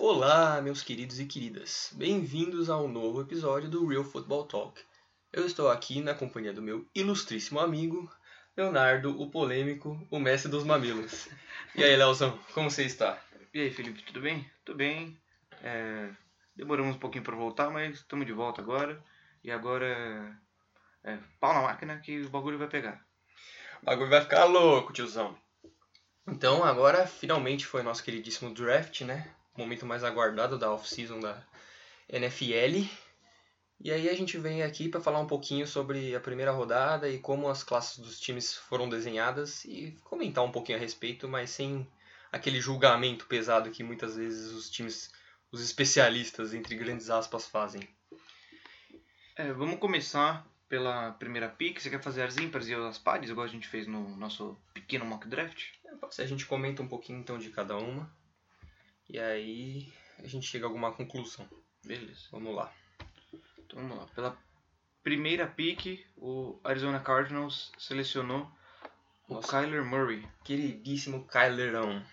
Olá, meus queridos e queridas. Bem-vindos ao novo episódio do Real Football Talk. Eu estou aqui na companhia do meu ilustríssimo amigo, Leonardo, o polêmico, o mestre dos mamilos. E aí, Leozão, como você está? E aí, Felipe, tudo bem? Tudo bem. É, demoramos um pouquinho para voltar, mas estamos de volta agora. E agora, é, pau na máquina que o bagulho vai pegar. O bagulho vai ficar louco, tiozão. Então, agora finalmente foi nosso queridíssimo draft, né? Momento mais aguardado da off-season da NFL. E aí a gente vem aqui para falar um pouquinho sobre a primeira rodada e como as classes dos times foram desenhadas e comentar um pouquinho a respeito, mas sem aquele julgamento pesado que muitas vezes os times, os especialistas, entre grandes aspas, fazem. É, vamos começar pela primeira pick. Você quer fazer as ímpares e as pares, igual a gente fez no nosso pequeno mock draft? É, a gente comenta um pouquinho então de cada uma. E aí a gente chega a alguma conclusão. Beleza. Vamos lá. Então vamos lá. Pela primeira pick, o Arizona Cardinals selecionou Nossa. o Kyler Murray. Queridíssimo Kylerão.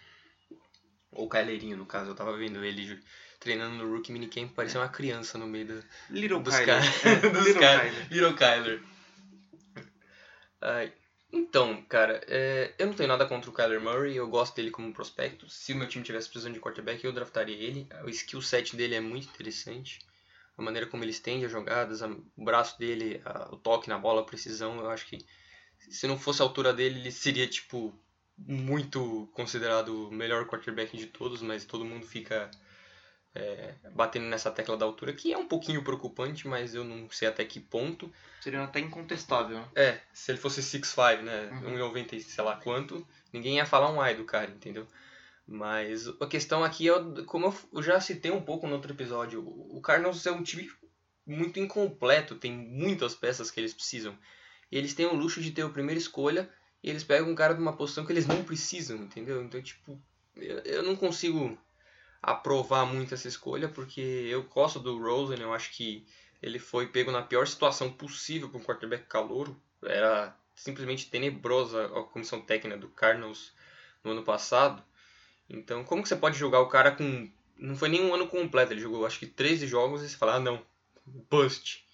Ou Kylerinho, no caso. Eu tava vendo ele treinando no Rookie Minicamp, parecia uma criança no meio da, Little dos Kyler. caras. É, dos Little. Kyler. Little Kyler. Ai, então, cara, é, eu não tenho nada contra o Kyler Murray, eu gosto dele como prospecto. Se o meu time tivesse precisando de quarterback, eu draftaria ele. O skill set dele é muito interessante. A maneira como ele estende as jogadas, a- o braço dele, a- o toque na bola, a precisão, eu acho que se não fosse a altura dele, ele seria, tipo, muito considerado o melhor quarterback de todos, mas todo mundo fica é, batendo nessa tecla da altura, que é um pouquinho preocupante, mas eu não sei até que ponto. Seria até incontestável. né? É, se ele fosse 6'5", né, Uhum. 1,90 e sei lá quanto, ninguém ia falar um ai do cara, entendeu? Mas a questão aqui é, como eu já citei um pouco no outro episódio, o o Cardinals é um time muito incompleto, tem muitas peças que eles precisam. E eles têm o luxo de ter a primeira escolha e eles pegam um cara de uma posição que eles não precisam, entendeu? Então, tipo, eu, eu não consigo aprovar muito essa escolha porque eu gosto do Rosen, eu acho que ele foi pego na pior situação possível para um quarterback calouro. Era simplesmente tenebrosa a comissão técnica do Cardinals no ano passado. Então, como que você pode jogar o cara com. Não foi nem um ano completo, ele jogou acho que 13 jogos e você fala, ah não, bust.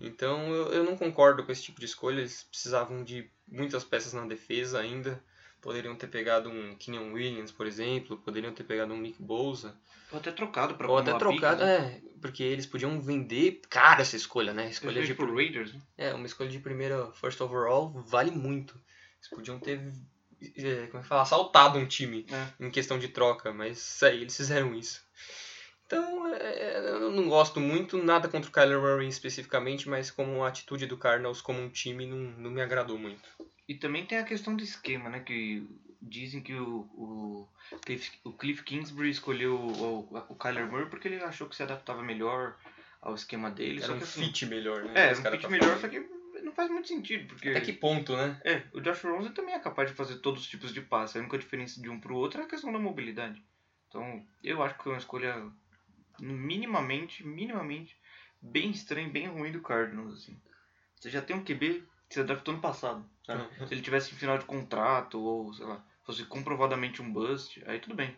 Então eu, eu não concordo com esse tipo de escolha, eles precisavam de muitas peças na defesa ainda. Poderiam ter pegado um Kenyon Williams, por exemplo, poderiam ter pegado um Nick Bosa. Ou até trocado pra Ou até trocado, né? é, porque eles podiam vender cara essa escolha, né? Escolha de por Raiders, né? é, uma escolha de primeira first overall vale muito. Eles podiam ter, é, como é que fala, assaltado um time É. em questão de troca, mas aí eles fizeram isso. Então, é, eu não gosto muito, nada contra o Kyler Murray especificamente, mas como a atitude do Cardinals como um time não, não me agradou muito. E também tem a questão do esquema, né? Que dizem que o, o, Cliff, o Cliff Kingsbury escolheu o, o, o Kyler Murray porque ele achou que se adaptava melhor ao esquema dele. Era só um que assim, fit melhor, né? É, um fit tá melhor, falando. só que não faz muito sentido, porque... Até que ponto, né? É, o Josh Rosen também é capaz de fazer todos os tipos de passe. A única diferença de um pro outro é a questão da mobilidade. Então, eu acho que foi uma escolha minimamente, minimamente, bem estranha, e bem ruim do Cardinals, assim. Você já tem um QB que você draftou no passado. sabe? Se ele tivesse em final de contrato, ou, sei lá, fosse comprovadamente um bust, aí tudo bem.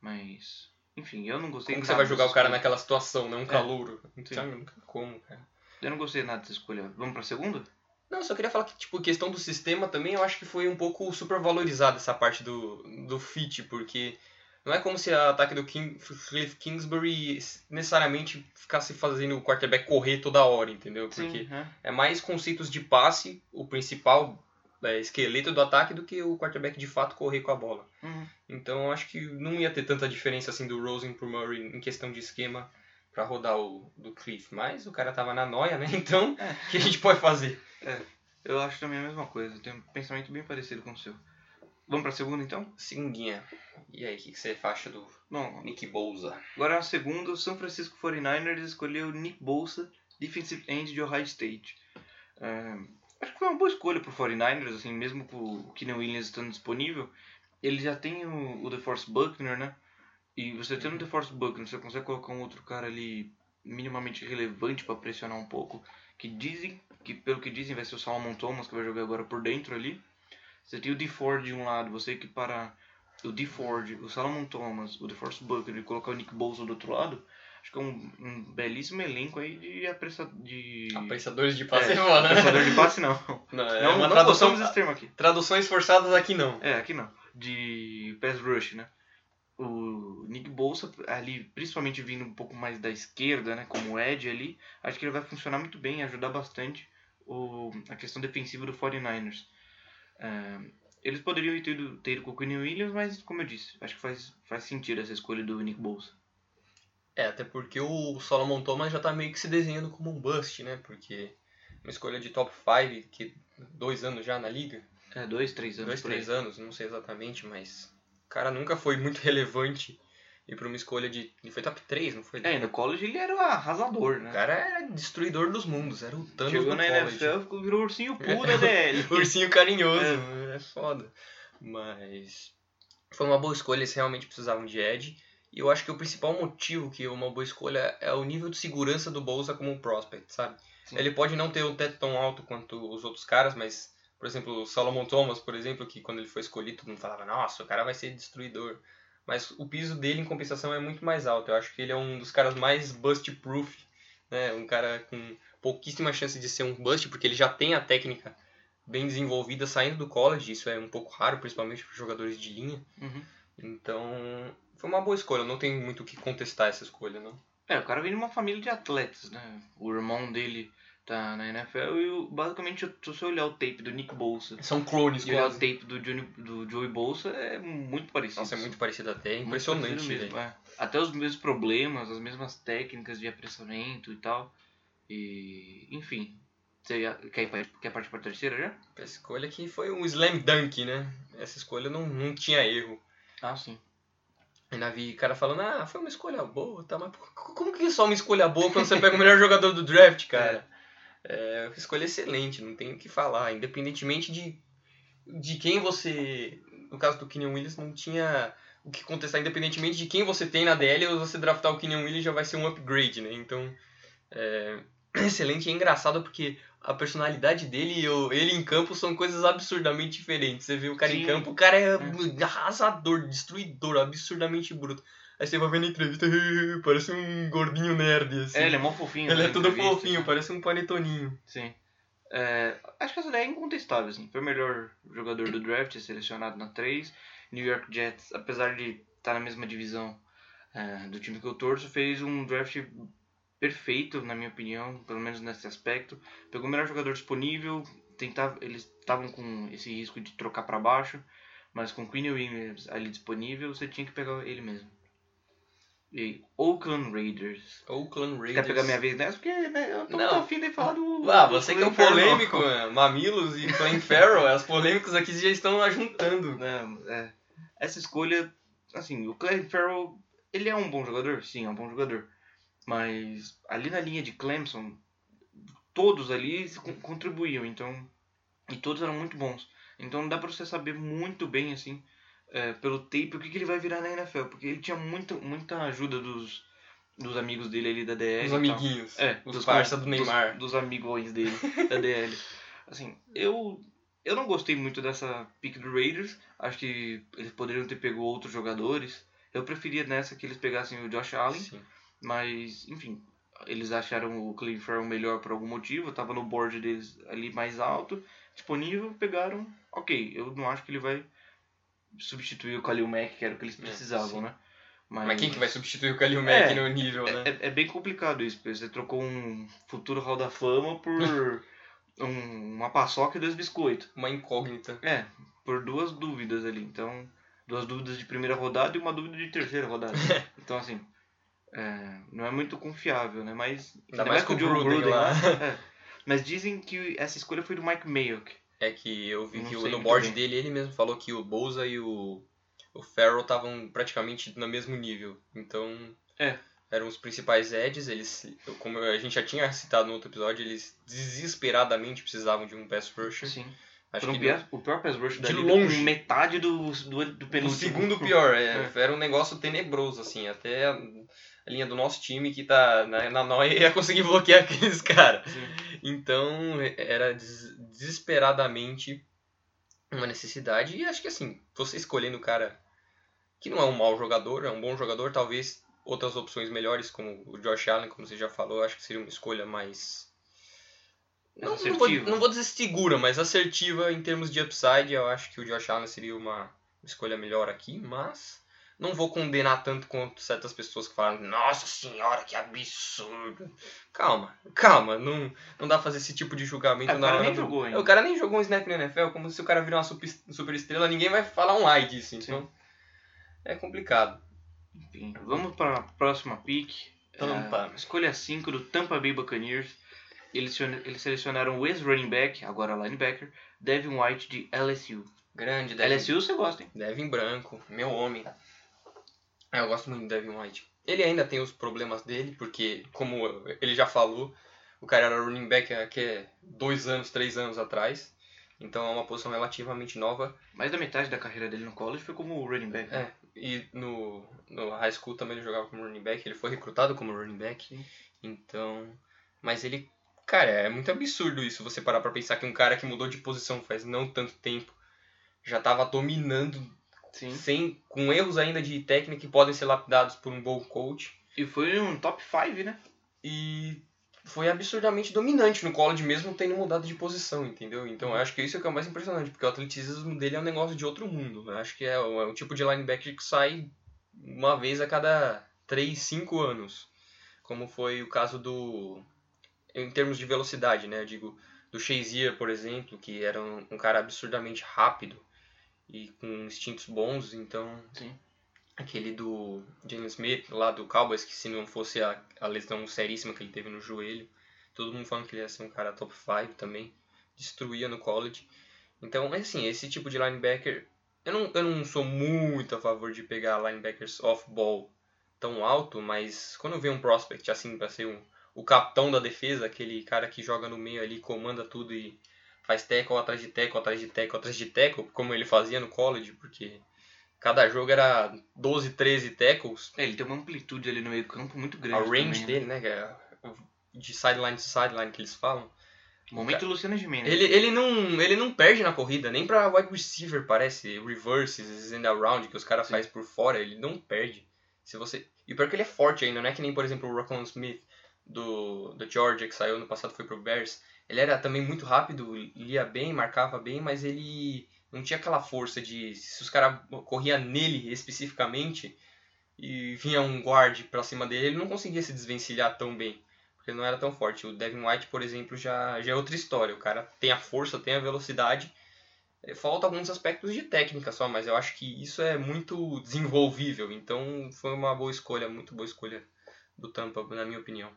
Mas, enfim, eu não gostei Como que você vai jogar o cara escolha. naquela situação, né? Um calouro. Não Sim. sabe como, cara. Eu não gostei nada dessa escolha. Vamos pra segunda? Não, só queria falar que, tipo, questão do sistema também, eu acho que foi um pouco supervalorizada essa parte do, do fit, porque não é como se o ataque do King, Cliff Kingsbury necessariamente ficasse fazendo o quarterback correr toda hora, entendeu? Porque é. é mais conceitos de passe, o principal é, esqueleto do ataque, do que o quarterback de fato correr com a bola. Uhum. Então eu acho que não ia ter tanta diferença assim do Rosen pro Murray em questão de esquema pra rodar o do Cliff, mas o cara tava na noia, né? Então, É. o que a gente pode fazer? Eu acho também a mesma coisa. Eu tenho um pensamento bem parecido com o seu. Vamos pra segunda, então? Segundinha. E aí, o que, que você acha do Bom, Nick Bouza? agora na segunda, o São Francisco 49ers escolheu Nick Bolsa, defensive end de Ohio State. É, acho que foi uma boa escolha pro 49ers, assim, mesmo com o Keenan Williams estando disponível. Ele já tem o, o DeForest Buckner, né? E você tendo o DeForest Buckner, você consegue colocar um outro cara ali minimamente relevante para pressionar um pouco. Que dizem, que pelo que dizem vai ser o Salomon Thomas que vai jogar agora por dentro ali. Você tem o DeFord de um lado, você que para o D. Ford, o Salomon Thomas, o DeForest Buckner e colocar o Nick Bosa do outro lado, acho que é um, um belíssimo elenco aí de apressa, de Apressadores de passe é, não, né? apressador de passe não. Não, é não, uma não tradução, aqui. traduções forçadas aqui não. É, aqui não. De pass rush, né? O Nick Bolsa ali, principalmente vindo um pouco mais da esquerda, né? Como Ed ali, acho que ele vai funcionar muito bem, ajudar bastante o, a questão defensiva do 49ers. É, eles poderiam ter ido, ter ido com o Quinn Williams, mas como eu disse, acho que faz, faz sentido essa escolha do Nick Bolsa. É, até porque o Solomon Thomas já tá meio que se desenhando como um bust, né? Porque uma escolha de top 5, que dois anos já na liga, É, dois, três anos. dois, três anos, não sei exatamente, mas o cara nunca foi muito relevante e pra uma escolha de. Ele foi top 3, não foi? É, no college ele era o arrasador, O né? cara era destruidor dos mundos, era o Thanos Chegou do na college. NFL, virou ursinho puro da DL. Ursinho carinhoso, é. foda. Mas foi uma boa escolha, eles realmente precisavam de Ed. E eu acho que o principal motivo que é uma boa escolha é o nível de segurança do Bolsa como um prospect, sabe? Sim. Ele pode não ter um teto tão alto quanto os outros caras, mas, por exemplo, o Solomon Thomas, por exemplo, que quando ele foi escolhido, todo mundo falava, nossa, o cara vai ser destruidor. Mas o piso dele, em compensação, é muito mais alto. Eu acho que ele é um dos caras mais bust-proof, né? Um cara com pouquíssima chance de ser um bust, porque ele já tem a técnica bem desenvolvida saindo do college. Isso é um pouco raro, principalmente para jogadores de linha. Uhum. Então, foi uma boa escolha. Não tem muito o que contestar essa escolha, não. É, o cara vem de uma família de atletas, né? O irmão dele tá na NFL e basicamente, se você olhar o tape do Nick Bolsa São clones, e olhar o tape do, Johnny, do Joey Bolsa, é muito parecido. Nossa, é muito parecido até. É impressionante, mesmo, é. Até os mesmos problemas, as mesmas técnicas de apressamento e tal. E, enfim. Você quer, ir pra- quer partir pra terceira já? Essa escolha aqui foi um slam dunk, né? Essa escolha não, não tinha erro. Ah, sim. Ainda vi cara falando, ah, foi uma escolha boa, tá? Mas como que é só uma escolha boa quando você pega o melhor jogador do draft, cara? É, uma escolha excelente, não tem o que falar. Independentemente de, de quem você. No caso do Kenyon Williams, não tinha o que contestar. Independentemente de quem você tem na DL, ou você draftar o Kenyon Williams já vai ser um upgrade, né? Então, é, excelente e é engraçado porque a personalidade dele e o- ele em campo são coisas absurdamente diferentes. Você vê o cara em Sim. campo, o cara é arrasador, destruidor, absurdamente bruto. Aí você vai ver na entrevista, parece um gordinho nerd, assim. É, ele é mó fofinho. Ele nas é todo fofinho, né? parece um panetoninho. Sim. É, acho que essa daí é incontestável, assim. Foi o melhor jogador do draft, selecionado na 3. New York Jets, apesar de estar na mesma divisão é, do time que eu torço, fez um draft perfeito, na minha opinião, pelo menos nesse aspecto. Pegou o melhor jogador disponível, tentava, eles estavam com esse risco de trocar para baixo, mas com Queen Williams ali disponível, você tinha que pegar ele mesmo. E Oakland Raiders. Oakland Raiders. Quer pegar minha vez nessa? Porque né, eu tô Não. muito afim de falar do. Ah, do você que é Colin Farrell. polêmico, né? Mamilos e Colin Farrell, as polêmicas aqui já estão ajuntando. Não, é. Essa escolha, assim, o Clay Farrell, ele é um bom jogador? Sim, é um bom jogador. Mas ali na linha de Clemson, todos ali contribuíam, então. E todos eram muito bons. Então dá pra você saber muito bem, assim, é, pelo tape, o que, que ele vai virar na NFL. Porque ele tinha muita, muita ajuda dos, dos amigos dele ali da DL. Os tal. amiguinhos. É, os dos parça do Neymar. Dos, dos amigões dele, da DL. Assim, eu, eu não gostei muito dessa pick do Raiders. Acho que eles poderiam ter pego outros jogadores. Eu preferia nessa que eles pegassem o Josh Allen. Sim. Mas, enfim, eles acharam o Cleve Farrell melhor por algum motivo. Tava no board deles ali mais alto, disponível, pegaram. Ok, eu não acho que ele vai substituir o Khalil Mack, que era o que eles É, precisavam, sim. né? Mas quem que vai substituir o Kalil Mack É, no nível, né? É, é bem complicado isso, porque você trocou um futuro Hall da Fama por um- uma paçoca e dois biscoitos. Uma incógnita. É, por duas dúvidas ali. Então, duas dúvidas de primeira rodada e uma dúvida de terceira rodada. então, assim, é, não é muito confiável, né? Mas, Ainda mais com o Gruden lá. é. Mas dizem que essa escolha foi do Mike Mayock. É que eu vi Não que o- no board bem. dele ele mesmo falou que o Bolsa e o, o Farrell estavam praticamente no mesmo nível. Então, É. eram os principais edges. Eles, como a gente já tinha citado no outro episódio, eles desesperadamente precisavam de um pass rusher. Sim. Acho que pior- o pior pass rush de da liga, longe. metade do, do, do o penúltimo. segundo pior. é, Era um negócio tenebroso, assim. Até a, a linha do nosso time que tá na, na noia ia conseguir bloquear aqueles caras. Então, era des- desesperadamente uma necessidade. E acho que assim, você escolhendo o cara que não é um mau jogador, é um bom jogador, talvez outras opções melhores, como o Josh Allen, como você já falou, acho que seria uma escolha mais. Não, não, vou, não vou dizer segura, mas assertiva em termos de upside. Eu acho que o Josh Allen seria uma escolha melhor aqui, mas não vou condenar tanto quanto certas pessoas que falam, nossa senhora, que absurdo. Calma, calma, não, não dá pra fazer esse tipo de julgamento é, na hora. O cara nem do... jogou ainda. O cara nem jogou um snap na NFL, como se o cara virar uma super, super estrela, ninguém vai falar um ai disso, então Sim. é complicado. Enfim, vamos para a próxima pick. Tampa. É, escolha 5 do Tampa Bay Buccaneers. Eles, eles selecionaram o ex-running back, agora linebacker, Devin White de LSU. Grande, Devin. LSU você gosta, hein? Devin Branco, meu homem. É, eu gosto muito do Devin White. Ele ainda tem os problemas dele, porque, como ele já falou, o cara era running back há dois anos, três anos atrás. Então é uma posição relativamente nova. Mais da metade da carreira dele no college foi como running back. Né? É, e no, no high school também ele jogava como running back. Ele foi recrutado como running back. Sim. Então. Mas ele. Cara, é muito absurdo isso você parar pra pensar que um cara que mudou de posição faz não tanto tempo já tava dominando Sim. sem com erros ainda de técnica que podem ser lapidados por um bom coach. E foi um top 5, né? E foi absurdamente dominante no college mesmo tendo mudado de posição, entendeu? Então eu acho que isso é o que é o mais impressionante, porque o atleticismo dele é um negócio de outro mundo. Eu acho que é o, é o tipo de linebacker que sai uma vez a cada 3, 5 anos. Como foi o caso do. Em termos de velocidade, né? Eu digo, do Shazier, por exemplo, que era um, um cara absurdamente rápido e com instintos bons, então. Sim aquele do James Smith lá do Cowboys, que se não fosse a, a lesão seríssima que ele teve no joelho, todo mundo falando que ele ia ser um cara top 5 também, destruía no college. Então, assim, esse tipo de linebacker, eu não, eu não sou muito a favor de pegar linebackers off-ball tão alto, mas quando eu vejo um prospect assim para ser um, o capitão da defesa, aquele cara que joga no meio ali, comanda tudo e faz tackle atrás de tackle, atrás de tackle, atrás de tackle, como ele fazia no college, porque Cada jogo era 12, 13 tackles. É, ele tem uma amplitude ali no meio campo muito grande. A range também, né? dele, né? né de sideline to sideline que eles falam. Momento cara, Luciano Gimenez. Ele, ele, não, ele não perde na corrida, nem pra wide receiver parece. Reverses and around que os caras fazem por fora, ele não perde. Se você... E pior que ele é forte ainda, não é que nem, por exemplo, o Rockwell Smith do, do Georgia, que saiu no passado foi pro Bears. Ele era também muito rápido, lia bem, marcava bem, mas ele não tinha aquela força de se os caras corria nele especificamente e vinha um guard pra cima dele, ele não conseguia se desvencilhar tão bem, porque não era tão forte. O Devin White, por exemplo, já, já é outra história. O cara tem a força, tem a velocidade, é, falta alguns aspectos de técnica só, mas eu acho que isso é muito desenvolvível. Então foi uma boa escolha, muito boa escolha do Tampa, na minha opinião.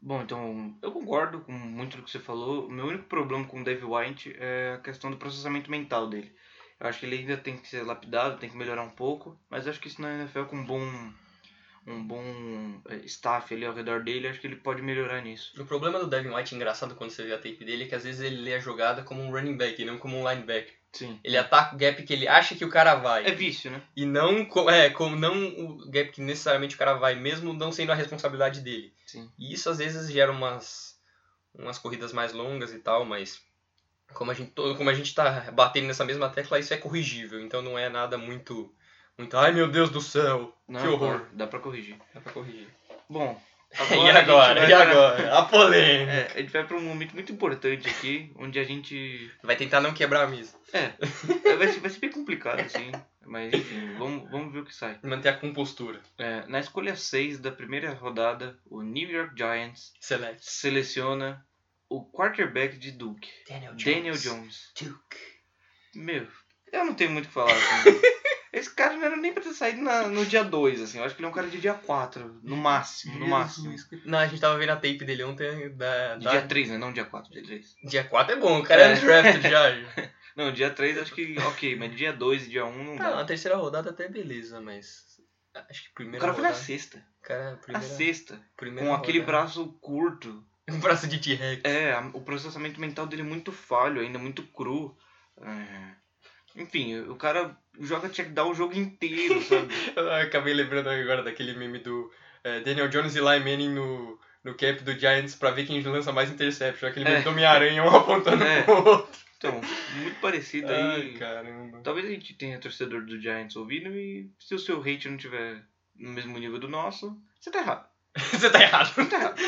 Bom, então eu concordo com muito do que você falou. O meu único problema com o Dave White é a questão do processamento mental dele. Eu acho que ele ainda tem que ser lapidado, tem que melhorar um pouco, mas acho que isso na NFL com um bom um bom é, staff ali ao redor dele, acho que ele pode melhorar nisso. O problema do Devin White, engraçado quando você vê a tape dele, é que às vezes ele lê a jogada como um running back e não como um linebacker. Sim. Ele ataca o gap que ele acha que o cara vai. É vício, né? E não, é, como não o gap que necessariamente o cara vai, mesmo não sendo a responsabilidade dele. Sim. E isso às vezes gera umas, umas corridas mais longas e tal, mas como a gente, como a gente tá batendo nessa mesma tecla, isso é corrigível. Então não é nada muito muito, ai meu Deus do céu, não, que horror. Dá pra corrigir. Dá pra corrigir. Bom, agora e agora? E agora? A polêmica. É, a gente vai pra um momento muito importante aqui, onde a gente... Vai tentar não quebrar a mesa. É, vai ser, vai ser bem complicado, assim. Mas enfim, vamos, vamos ver o que sai. Manter a compostura. É, na escolha 6 da primeira rodada, o New York Giants Select. seleciona o quarterback de Duke. Daniel Jones. Daniel Jones. Duke. Meu, eu não tenho muito o que falar. Assim. Esse cara não era nem pra ter saído na, no dia 2, assim. Eu acho que ele é um cara de dia 4, no máximo, no máximo. Não, a gente tava vendo a tape dele ontem da... da... Dia 3, né? Não dia 4, dia 3. Dia 4 é bom, o cara é, é draft já. não, dia 3 acho que ok, mas dia 2 e dia 1 não dá. Não, a terceira rodada até beleza, mas... Acho que primeira O cara rodada... foi na sexta. Cara, primeira... A sexta. Primeira com aquele rodada. braço curto. Um braço de T-Rex. É, o processamento mental dele é muito falho, ainda muito cru. É, Enfim, o cara joga check down o jogo inteiro, sabe? Eu acabei lembrando agora daquele meme do é, Daniel Jones e Eli Manning no, no cap do Giants pra ver quem lança mais interception. Aquele É. é. do Homem-Aranha, um apontando É. pro outro. Então, muito parecido Ai, aí. caramba. Talvez a gente tenha torcedor do Giants ouvindo e se o seu hate não tiver no mesmo nível do nosso, você tá errado. Você tá errado. Tá errado.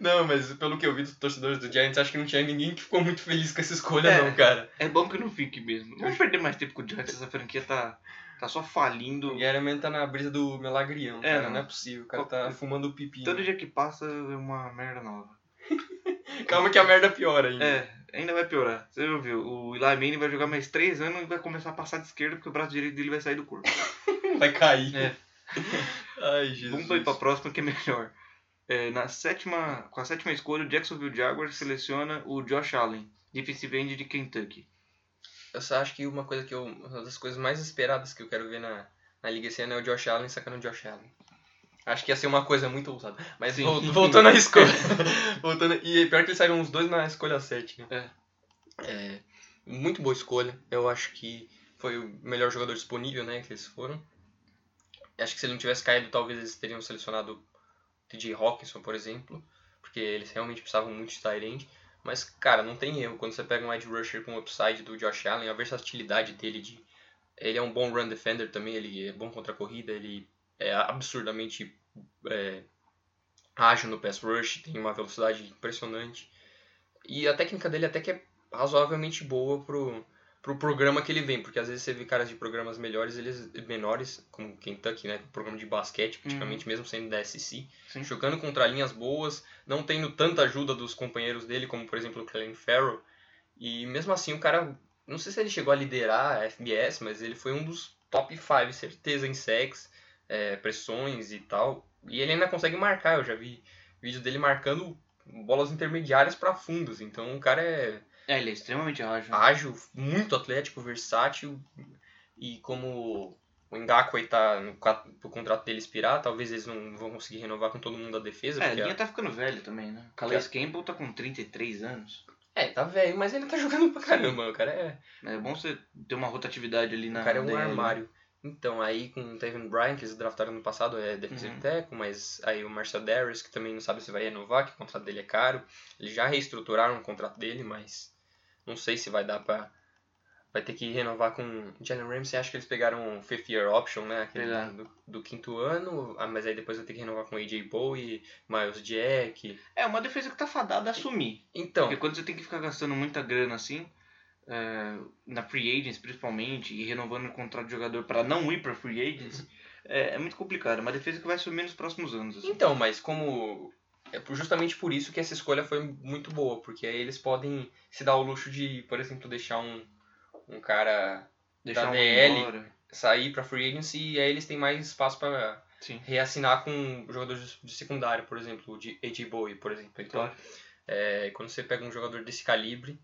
Não, mas pelo que eu vi dos torcedores do Giants, acho que não tinha ninguém que ficou muito feliz com essa escolha, É. não, cara. É bom que não fique mesmo. Vamos perder mais tempo com o Giants, essa franquia tá, tá só falindo. O Guerreman tá na brisa do milagrião, É, cara. não. Não é possível. O cara tá fumando pepino. Todo dia que passa é uma merda nova. Calma que a merda piora ainda. É, ainda vai piorar. Você já viu? O Eli Manning vai jogar mais 3 anos e vai começar a passar de esquerda porque o braço direito dele vai sair do corpo. Vai cair. É. Ai, Jesus. Vamos pra ir pra próxima que é melhor. É, na sétima, com a sétima escolha, o Jacksonville Jaguars seleciona o Josh Allen, defensive end de Kentucky. Eu só acho que uma coisa que eu. Uma das coisas mais esperadas que eu quero ver na, na Liga esse ano é o Josh Allen sacando o Josh Allen. Acho que ia ser uma coisa muito ousada. Mas Sim. vol- voltando à escolha. voltando, e pior que eles saíram uns dois na escolha 7, né? É, muito boa escolha. Eu acho que foi o melhor jogador disponível, né? Que eles foram. Acho que se ele não tivesse caído, talvez eles teriam selecionado TJ Hawkinson, por exemplo. Porque eles realmente precisavam muito de end. Mas, cara, não tem erro. Quando você pega um edge rusher com o upside do Josh Allen, a versatilidade dele de... Ele é um bom run defender também, ele é bom contra a corrida, ele é absurdamente é, ágil no pass rush, tem uma velocidade impressionante. E a técnica dele até que é razoavelmente boa pro, pro programa que ele vem, porque às vezes você vê caras de programas melhores, eles menores, como Kentucky, né, programa de basquete, praticamente mesmo sendo da SEC, Sim. jogando contra linhas boas, não tendo tanta ajuda dos companheiros dele, como por exemplo o Clelin Farrell, e mesmo assim o cara, não sei se ele chegou a liderar a FBS, mas ele foi um dos top 5, certeza, em sacks, é, pressões e tal, e ele ainda consegue marcar, eu já vi vídeo dele marcando bolas intermediárias para fundos, então o cara é É, ele é extremamente ágil. ágil, muito atlético, versátil. E como o Ngakwe tá no pro contrato dele expirar, talvez eles não vão conseguir renovar com todo mundo da defesa. É, a porque linha tá ficando velha também, né? Calais Campbell tá com 33 anos. é, tá velho, mas ele tá jogando pra caramba. O cara é, É bom você ter uma rotatividade ali na o cara é um DL. armário. Então, aí com o Tevin Bryan, que eles draftaram no passado, é defensive Uhum. tackle, mas aí o Marcel Darius, que também não sabe se vai renovar, que o contrato dele é caro. Eles já reestruturaram o contrato dele, mas não sei se vai dar pra... Vai ter que renovar com Jalen Ramsey. Acho que eles pegaram o fifth year option, né? Aquele Pegaram. do, do quinto ano. Ah, mas aí depois vai ter que renovar com AJ Bowie, Miles Jack. É uma defesa que tá fadada a assumir. Então, Porque quando você tem que ficar gastando muita grana assim, é, na free agents principalmente, e renovando o contrato de jogador para não ir pra free agents, é, é muito complicado. É uma defesa que vai assumir nos próximos anos. assim. Então, mas como. É justamente por isso que essa escolha foi muito boa, porque aí eles podem se dar o luxo de, por exemplo, deixar um, um cara Deixar da DL. sair pra free agency e aí eles têm mais espaço para reassinar com jogadores de secundária, por exemplo, de AJ Bowie, por exemplo. Então, claro. é, quando você pega um jogador desse calibre,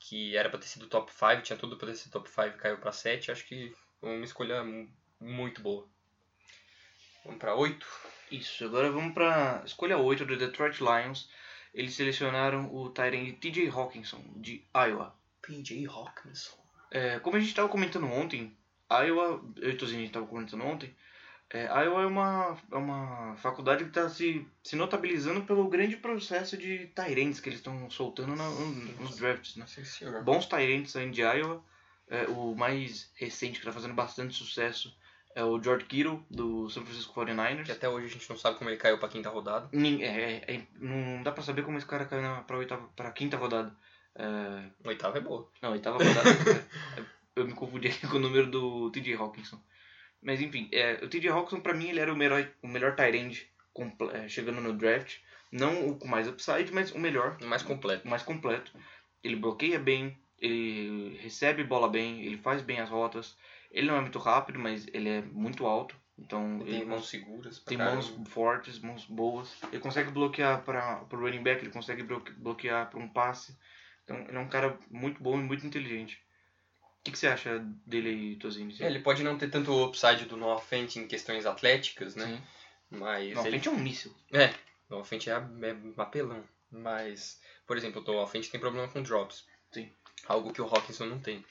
que era pra ter sido top 5, tinha tudo pra ter sido top 5 caiu pra 7, acho que foi uma escolha mu- muito boa. Vamos pra 8? Isso, agora vamos pra escolha 8 do Detroit Lions. Eles selecionaram o Tyrant TJ Hawkinson, de Iowa. PJ Hawkinson. É, como a gente estava comentando ontem, Iowa, eu e a gente estava comentando ontem, é, Iowa é uma, é uma faculdade que está se, se notabilizando pelo grande processo de Tyrants que eles estão soltando na- nos drafts. Né? Sim. Bons Tyrants saindo de Iowa. É, o mais recente que está fazendo bastante sucesso é o George Kittle, do San Francisco 49ers. Que até hoje a gente não sabe como ele caiu pra quinta rodada. É, é, é, não dá pra saber como esse cara caiu na, pra, oitava, pra quinta rodada. É, Oitava é boa. não, oitava rodada. é, eu me confundi aqui com o número do TJ Hawkinson. Mas enfim, é, o TJ Hawkinson pra mim ele era o melhor, o melhor tight é, chegando no draft. Não o com mais upside, mas o melhor, Mais completo. o mais completo. Ele bloqueia bem, ele recebe bola bem, ele faz bem as rotas. Ele não é muito rápido, mas ele é muito alto. Então Ele tem ele mãos seguras. tem caramba. mãos fortes, mãos boas. Ele consegue bloquear para o running back, ele consegue bloque- bloquear para um passe. Então ele é um cara muito bom e muito inteligente. O que, que você acha dele aí, Tozinho? É, Ele pode não ter tanto o upside do Noah Fent em questões atléticas, né? Sim. Mas Não, ele é um míssil. É, o Alfente é, é apelão. Mas, por exemplo, o Alfente tem problema com drops. Sim. Algo que o Hawkinson não tem.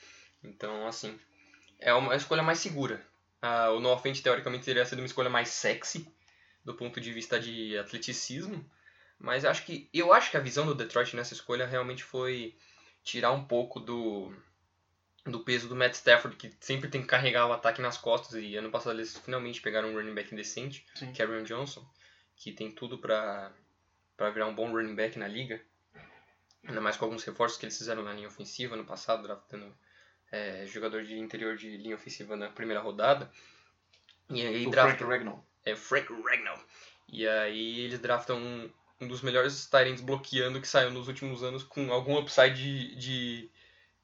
Então, assim, é uma escolha mais segura. Ah, o No Offense, teoricamente, teria sido uma escolha mais sexy, do ponto de vista de atleticismo. Mas acho que eu acho que a visão do Detroit nessa escolha realmente foi tirar um pouco do do peso do Matt Stafford, que sempre tem que carregar o ataque nas costas, e ano passado eles finalmente pegaram um running back decente, Sim. Karen Johnson, que tem tudo pra virar um bom running back na liga, ainda mais com alguns reforços que eles fizeram na linha ofensiva no passado, draftando é, jogador de interior de linha ofensiva na primeira rodada, e aí O draftam... Frank Ragnall. É Frank Ragnall. E aí eles draftam um, um dos melhores Tyrants bloqueando que saiu nos últimos anos com algum upside de, de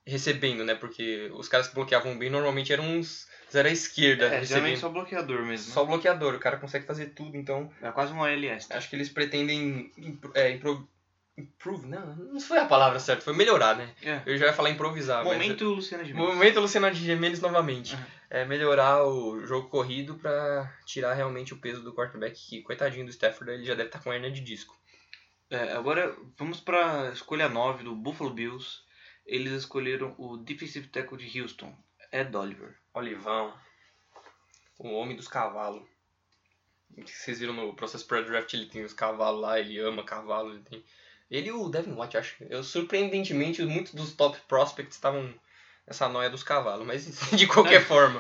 recebendo, né? Porque os caras que bloqueavam bem normalmente eram uns zero à esquerda É, geralmente só bloqueador mesmo. né? Só bloqueador, o cara consegue fazer tudo, então É quase um ALS. acho que eles pretendem é, impro- improve, não, não foi a palavra certa, foi melhorar, né? É. Eu já ia falar improvisar, mas Momento Luciana de Momento Luciano de Gimenez novamente. Uhum. É melhorar o jogo corrido pra tirar realmente o peso do quarterback, que coitadinho do Stafford, ele já deve estar com hernia de disco. É, agora vamos para escolha 9 do Buffalo Bills. Eles escolheram o defensive tackle de Houston, Ed Oliver. Olivão, o homem dos cavalos. Vocês viram no processo pré-draft, ele tem os cavalos lá, ele ama cavalo, ele tem... Ele e o Devin White, acho. Eu, surpreendentemente, muitos dos top prospects estavam nessa noia dos cavalos, mas de qualquer forma.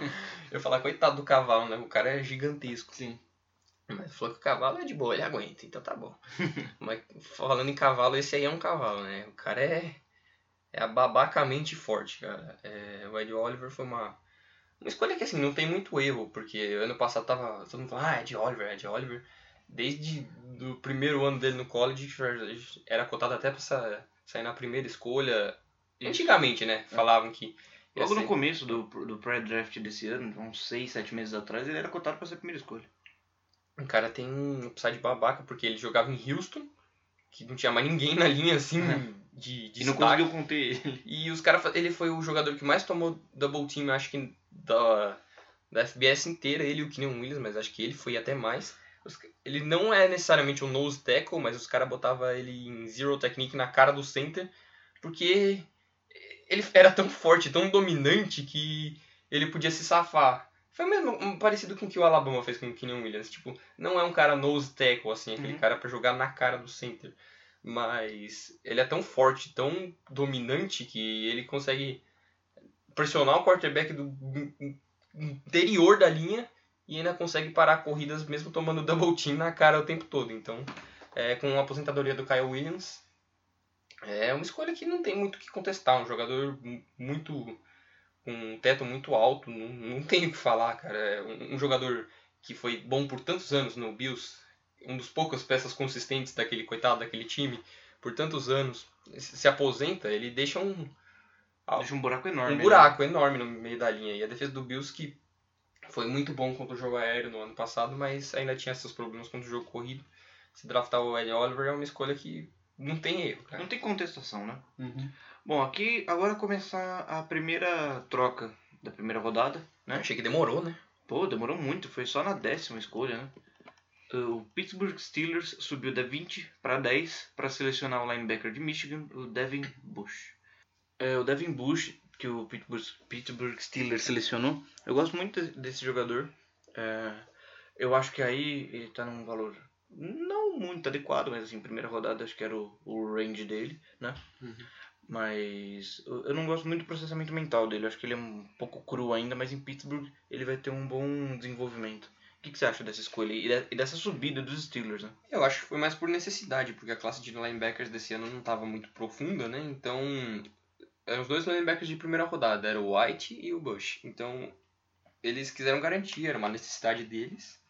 Eu falar, coitado do cavalo, né? O cara é gigantesco. Sim. Mas falou que o cavalo é de boa, ele aguenta, então tá bom. Mas falando em cavalo, esse aí é um cavalo, né? O cara é, é ababacamente forte, cara. É, o Ed Oliver foi uma, uma escolha que assim, não tem muito erro, porque ano passado tava todo mundo falando, ah, Ed Oliver, Ed Oliver. Desde do primeiro ano dele no college, era cotado até pra sa- sair na primeira escolha. Antigamente, né? Falavam que. Logo no ser- começo do, do pré-draft desse ano, uns 6, 7 meses atrás, ele era cotado para ser a primeira escolha. O cara tem um upside babaca, porque ele jogava em Houston, que não tinha mais ninguém na linha assim de, de E não conseguiu conter ele. E os caras, ele foi o jogador que mais tomou double team, acho que da, da FBS inteira, ele e o Kenyon Williams, mas acho que ele foi até mais. Ele não é necessariamente um nose tackle, mas os caras botavam ele em zero technique na cara do center, porque ele era tão forte, tão dominante que ele podia se safar. Foi mesmo parecido com o que o Alabama fez com o Kenyon Williams. Tipo, não é um cara nose tackle, assim, aquele Uhum. cara pra jogar na cara do center. Mas ele é tão forte, tão dominante que ele consegue pressionar o quarterback do interior da linha e ainda consegue parar corridas mesmo tomando double team na cara o tempo todo. Então, é, com a aposentadoria do Kyle Williams, é uma escolha que não tem muito o que contestar. Um jogador mu- muito. com um teto muito alto, não, não tem o que falar, cara. É um, um jogador que foi bom por tantos anos no Bills, um dos poucas peças consistentes daquele coitado daquele time, por tantos anos, se se aposenta, ele deixa um, Deixa um buraco enorme. um né? buraco enorme no meio da linha. E a defesa do Bills que foi muito bom contra o jogo aéreo no ano passado, mas ainda tinha seus problemas contra o jogo corrido. Se draftar o Ed Oliver é uma escolha que não tem erro, cara. Não tem contestação, né? Bom, aqui agora começar a primeira troca da primeira rodada. Né? Achei que demorou, né? Pô, demorou muito, foi só na décima escolha, né? O Pittsburgh Steelers subiu da 20 para 10 para selecionar o linebacker de Michigan, o Devin Bush. É, o Devin Bush, que o Pittsburgh, Pittsburgh Steelers selecionou, eu gosto muito de- desse jogador. É, eu acho que aí ele tá num valor não muito adequado, mas assim, primeira rodada acho que era o, o range dele, né? Mas eu não gosto muito do processamento mental dele. Eu acho que ele é um pouco cru ainda, mas em Pittsburgh ele vai ter um bom desenvolvimento. O que, que você acha dessa escolha e e dessa subida dos Steelers, né? Eu acho que foi mais por necessidade, porque a classe de linebackers desse ano não estava muito profunda, né? Então, eram os dois linebackers de primeira rodada, era o White e o Bush. Então, eles quiseram garantir, era uma necessidade deles.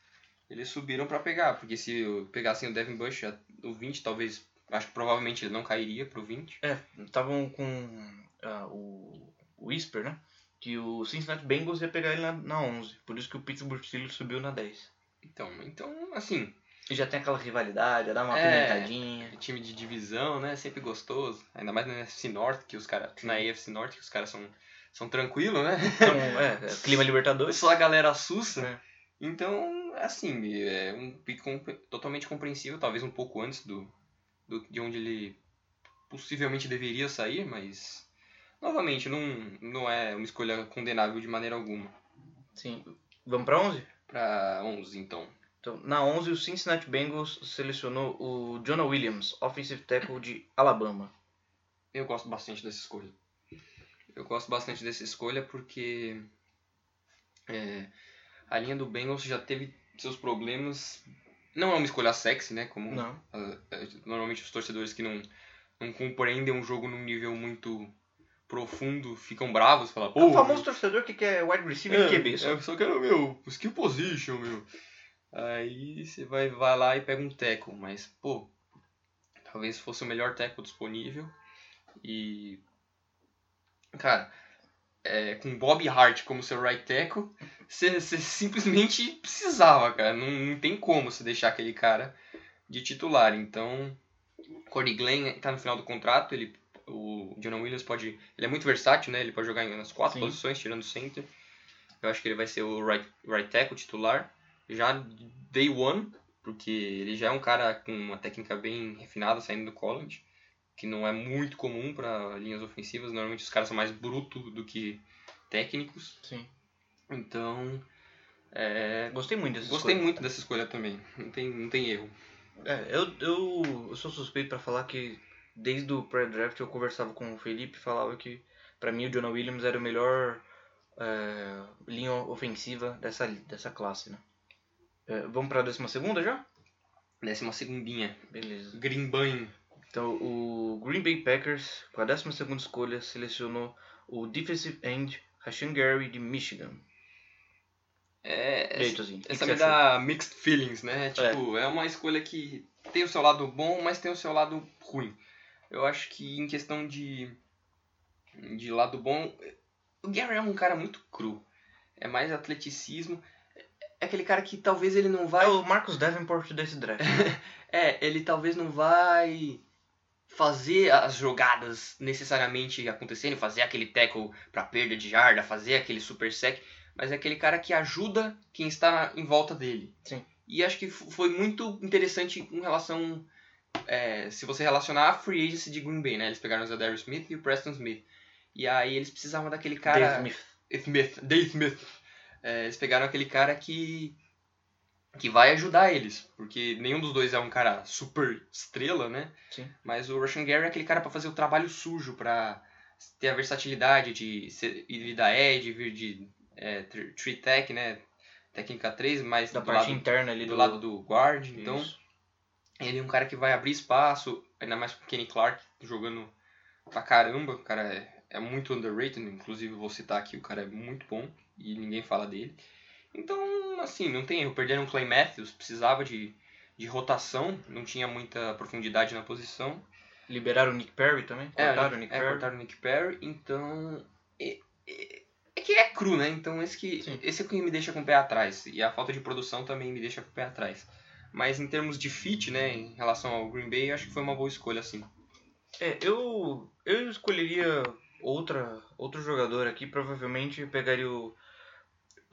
Eles subiram para pegar, porque se pegassem o Devin Bush, o 20 talvez, acho que provavelmente ele não cairia pro 20. É, estavam com ah, o, o Whisper, né? Que o Cincinnati Bengals ia pegar ele na, na 11. Por isso que o Pittsburgh Steelers subiu na 10. Então, então assim, E já tem aquela rivalidade, já dá uma É. apimentadinha. time de divisão, né? Sempre gostoso. Ainda mais na NFC Norte, que os caras. Na AFC Norte, que os caras são, são tranquilos, né? Então, é, é, clima Libertadores. Só a galera sussa. É. Então, assim, é um pick comp- totalmente compreensível, talvez um pouco antes do, do de onde ele possivelmente deveria sair, mas novamente não, não é uma escolha condenável de maneira alguma. Sim. Vamos pra 11? Pra 11, então. Então, na 11, o Cincinnati Bengals selecionou o Jonah Williams, offensive tackle de Alabama. Eu gosto bastante dessa escolha. Eu gosto bastante dessa escolha porque é, a linha do Bengals já teve seus problemas. Não é uma escolha sexy, né? Como Não. a- a- normalmente os torcedores que não, não compreendem um jogo num nível muito profundo ficam bravos, falam, É pô, o famoso torcedor que quer wide receiver e QB só. eu só quero meu skill position, meu. Aí você vai, vai lá e pega um tackle, mas, pô, talvez fosse o melhor tackle disponível. E. Cara, é, com Bob Hart como seu right tackle, você simplesmente precisava, cara. Não, não tem como você deixar aquele cara de titular. Então, Corey Glenn tá no final do contrato, ele. O Jonah Williams pode. Ele é muito versátil, né? Ele pode jogar nas quatro Sim. posições, tirando o center. Eu acho que ele vai ser o right, right tackle titular. Já day one, porque ele já é um cara com uma técnica bem refinada saindo do college, que não é muito comum para linhas ofensivas. Normalmente os caras são mais brutos do que técnicos. Sim. Então, é, Gostei muito dessa gostei escolha. muito dessa escolha também. Não tem, não tem erro. É, eu, eu, eu sou suspeito pra falar que desde o pré-draft eu conversava com o Felipe e falava que pra mim o Jonah Williams era o melhor é, linha ofensiva dessa, dessa classe, né? É, vamos pra décima segunda já? Décima segundinha. Beleza. Green Bay. Então o Green Bay Packers, com a décima segunda escolha, selecionou o defensive end Rashan Gary de Michigan. É, E aí, Tozinho, o que Essa me dá mixed feelings, né? Tipo, é. uma escolha que tem o seu lado bom, mas tem o seu lado ruim. Eu acho que em questão de, de lado bom, o Gary é um cara muito cru. É mais atleticismo. É aquele cara que talvez ele não vai. É o Marcus Davenport desse draft. É, ele talvez não vai fazer as jogadas necessariamente acontecerem, fazer aquele tackle pra perda de jarda, fazer aquele super sec, mas é aquele cara que ajuda quem está em volta dele. Sim. E acho que foi muito interessante em relação, é, se você relacionar a free agency de Green Bay, né? Eles pegaram o Zadarius Smith e o Preston Smith. E aí eles precisavam daquele cara... Dave Smith. Smith, Dave Smith. É, eles pegaram aquele cara que que vai ajudar eles, porque nenhum dos dois é um cara super estrela, né? Sim. Mas o Russian Gary é aquele cara pra fazer o trabalho sujo, pra ter a versatilidade de ser, ir da edge, vir de é, tr- tree tech, né? Técnica 3, mas Da do, parte lado, interna ali do lado do guard. Isso. Então, ele é um cara que vai abrir espaço, ainda mais com o Kenny Clark jogando pra caramba. O cara é, é muito underrated, inclusive vou citar aqui, o cara é muito bom e ninguém fala dele. Então, assim, não tem erro. Perderam o Clay Matthews, precisava de, de rotação, não tinha muita profundidade na posição. Liberaram o Nick Perry também? Cortaram o Nick é, Perry? cortaram o Nick Perry, então. É, é- é que é cru, né? Então esse, que, Sim. esse é o que me deixa com o pé atrás. E a falta de produção também me deixa com o pé atrás. Mas em termos de fit, né, em relação ao Green Bay, eu acho que foi uma boa escolha, assim. É, eu, eu escolheria outra, outro jogador aqui, provavelmente pegaria o,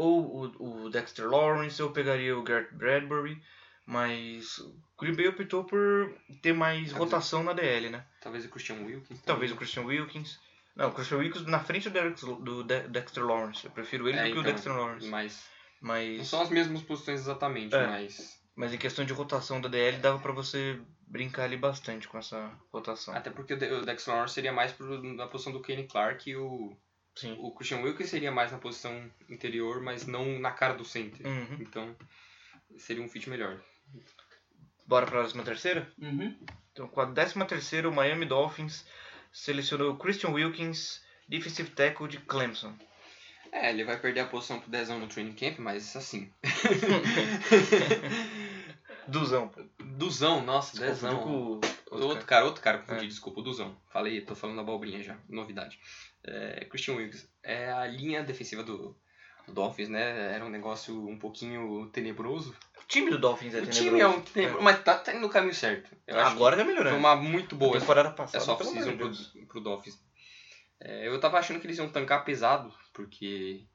ou o, o Dexter Lawrence, ou eu pegaria o Garrett Bradbury, mas o Green Bay optou por ter mais Talvez- rotação na DL, né? Talvez o Christian Wilkins. Talvez o. Christian Wilkins. Não, o Christian Wilkins na frente do, Dex- do De- Dexter Lawrence. Eu prefiro ele É, do que o então, Dexter Lawrence. Mas não Mas, são as mesmas posições exatamente, É. mas. mas em questão de rotação da DL, dava pra você brincar ali bastante com essa rotação. Até porque o o Dexter Lawrence seria mais pro, na posição do Kenny Clark e o, Sim. o Christian Wilkins seria mais na posição interior, mas não na cara do center. Uhum. Então seria um fit melhor. Bora pra décima terceira? Uhum. Então, com a 13 terceira, o Miami Dolphins selecionou o Christian Wilkins, defensive tackle de Clemson. É, ele vai perder a posição pro Dezão no training camp, mas assim. Duzão. Duzão, nossa, Dezão. com Outro, outro cara, outro cara, confundi, É. desculpa, o Duzão. Falei, tô falando abobrinha já, novidade. É, Christian Wilkins. É a linha defensiva do, do Dolphins, né? Era um negócio um pouquinho tenebroso. O time do Dolphins é o tenebroso. time é um tenebroso, mas tá, tá indo no caminho certo. Eu acho Agora tá que foi melhorando. uma muito boa A temporada passada, essa off-season pro, pro Dolphins. É, eu tava achando que eles iam tancar pesado, porque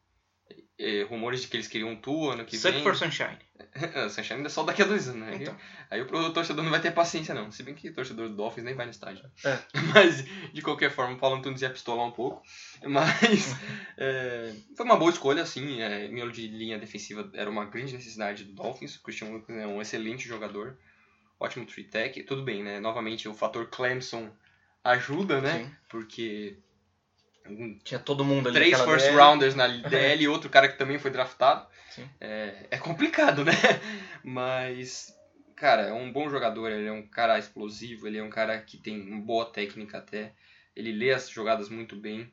é, rumores de que eles queriam um tour ano que Suck vem. for Sunshine. Sunshine ainda é só daqui a dois anos, né? Então. Aí o torcedor não vai ter paciência, não. Se bem que o torcedor do Dolphins nem vai no estádio. É. Mas, de qualquer forma, o Paulo Antunes ia pistolar um pouco. Mas é, foi uma boa escolha, assim. É, miolo de linha defensiva era uma grande necessidade do Dolphins. O Christian Wilkins é um excelente jogador. Ótimo three tech. Tudo bem, né? Novamente, o fator Clemson ajuda, né? Sim. Porque Tinha todo mundo ali. três first DL. rounders na DL e outro cara que também foi draftado. Sim. É, é complicado, né? Mas, cara, é um bom jogador, ele é um cara explosivo, ele é um cara que tem uma boa técnica até. Ele lê as jogadas muito bem.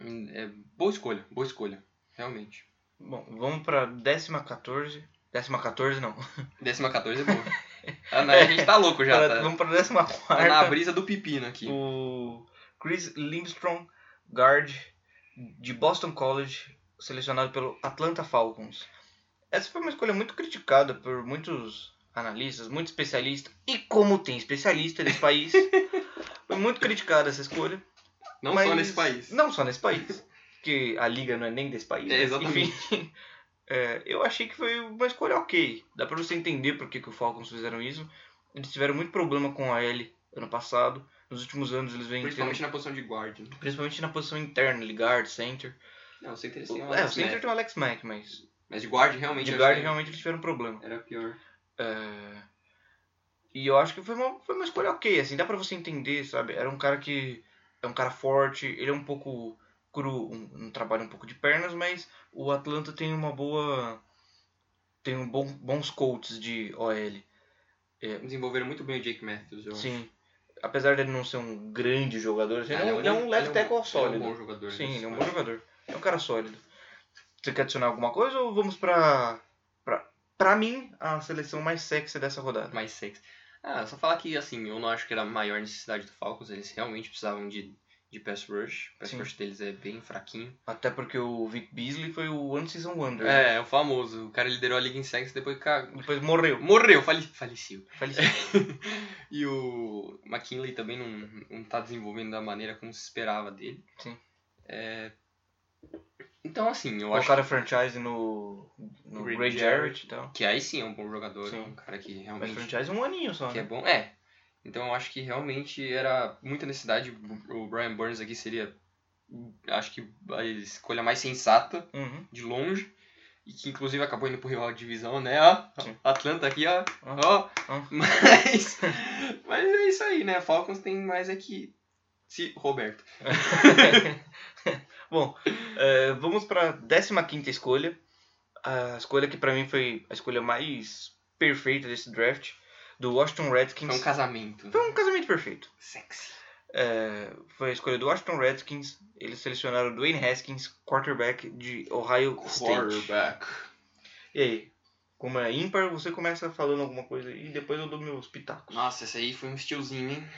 Hum, É, boa escolha, boa escolha, realmente. Bom, vamos pra décima 14. Décima 14 não. Décima 14 é boa. Ah, não, a gente tá louco já, Pra- tá, Vamos pra décima tá na quarta. brisa do pepino aqui. O Chris Lindstrom, guard de Boston College, selecionado pelo Atlanta Falcons. Essa foi uma escolha muito criticada por muitos analistas, muitos especialistas. E como tem especialista nesse país, foi muito criticada essa escolha. Não só nesse país. Não só nesse país. Porque a liga não é nem desse país. É, né? exatamente. Enfim, é, eu achei que foi uma escolha ok. Dá pra você entender por que, que o Falcons fizeram isso. Eles tiveram muito problema com a L ano passado. Nos últimos anos eles vêm tendo Principalmente na posição de guard. né? Principalmente na posição interna, ali, guard, center. Não, você tem O- é, o center tem o Alex Mack, mas Mas de guard realmente de guard realmente eles tiveram problema. era pior. É, E eu acho que foi uma, foi uma escolha ok, assim, dá pra você entender, sabe? Era um cara que é um cara forte, ele é um pouco cru, um, um trabalho um pouco de pernas, mas o Atlanta tem uma boa... tem um bom, bons coaches de OL. Desenvolveram muito bem o Jake Matthews, eu acho. Apesar dele não ser um grande jogador, assim, Ah, ele, é um, ele é um left ele é tackle Ele sólido. é um bom jogador. Sim, ele é um bom jogador. É um cara sólido. Você quer adicionar alguma coisa ou vamos pra. pra, pra mim, a seleção mais sexy dessa rodada? Mais sexy. Ah, só falar que, assim, eu não acho que era a maior necessidade do Falcons. Eles realmente precisavam de, de pass rush. O pass Sim. rush deles é bem fraquinho. Até porque o Vic Beasley foi o One Season Wonder. É, é o famoso. O cara liderou a liga em sacks depois Depois morreu. morreu, fale... faleceu. Faleceu. e o McKinley também não, não tá desenvolvendo da maneira como se esperava dele. Sim. É... Então, assim, eu acho Colocaram a franchise no. no Ray Jarrett. Jarrett e tal. que aí sim é um bom jogador. Sim. É um cara que Mas realmente... franchise um aninho só. que é Né? bom. É. Então eu acho que realmente era muita necessidade. O Brian Burns aqui seria, acho que a escolha mais sensata, Uhum. de longe. E que inclusive acabou indo pro rival de divisão, né? Ó, Sim. Atlanta aqui, ó. Ah. ó. Ah. Mas, mas é isso aí, né? Falcons tem mais é que. Se, Roberto. Bom, é, vamos pra 15 escolha. A escolha que pra mim foi a escolha mais perfeita desse draft. Do Washington Redskins. Foi um casamento. Foi um casamento perfeito. Sexy. É, foi a escolha do Washington Redskins. Eles selecionaram Dwayne Haskins, quarterback de Ohio State. Quarterback. E aí? Como é ímpar, você começa falando alguma coisa e depois eu dou meus pitacos. Nossa, esse aí foi um estilozinho, hein?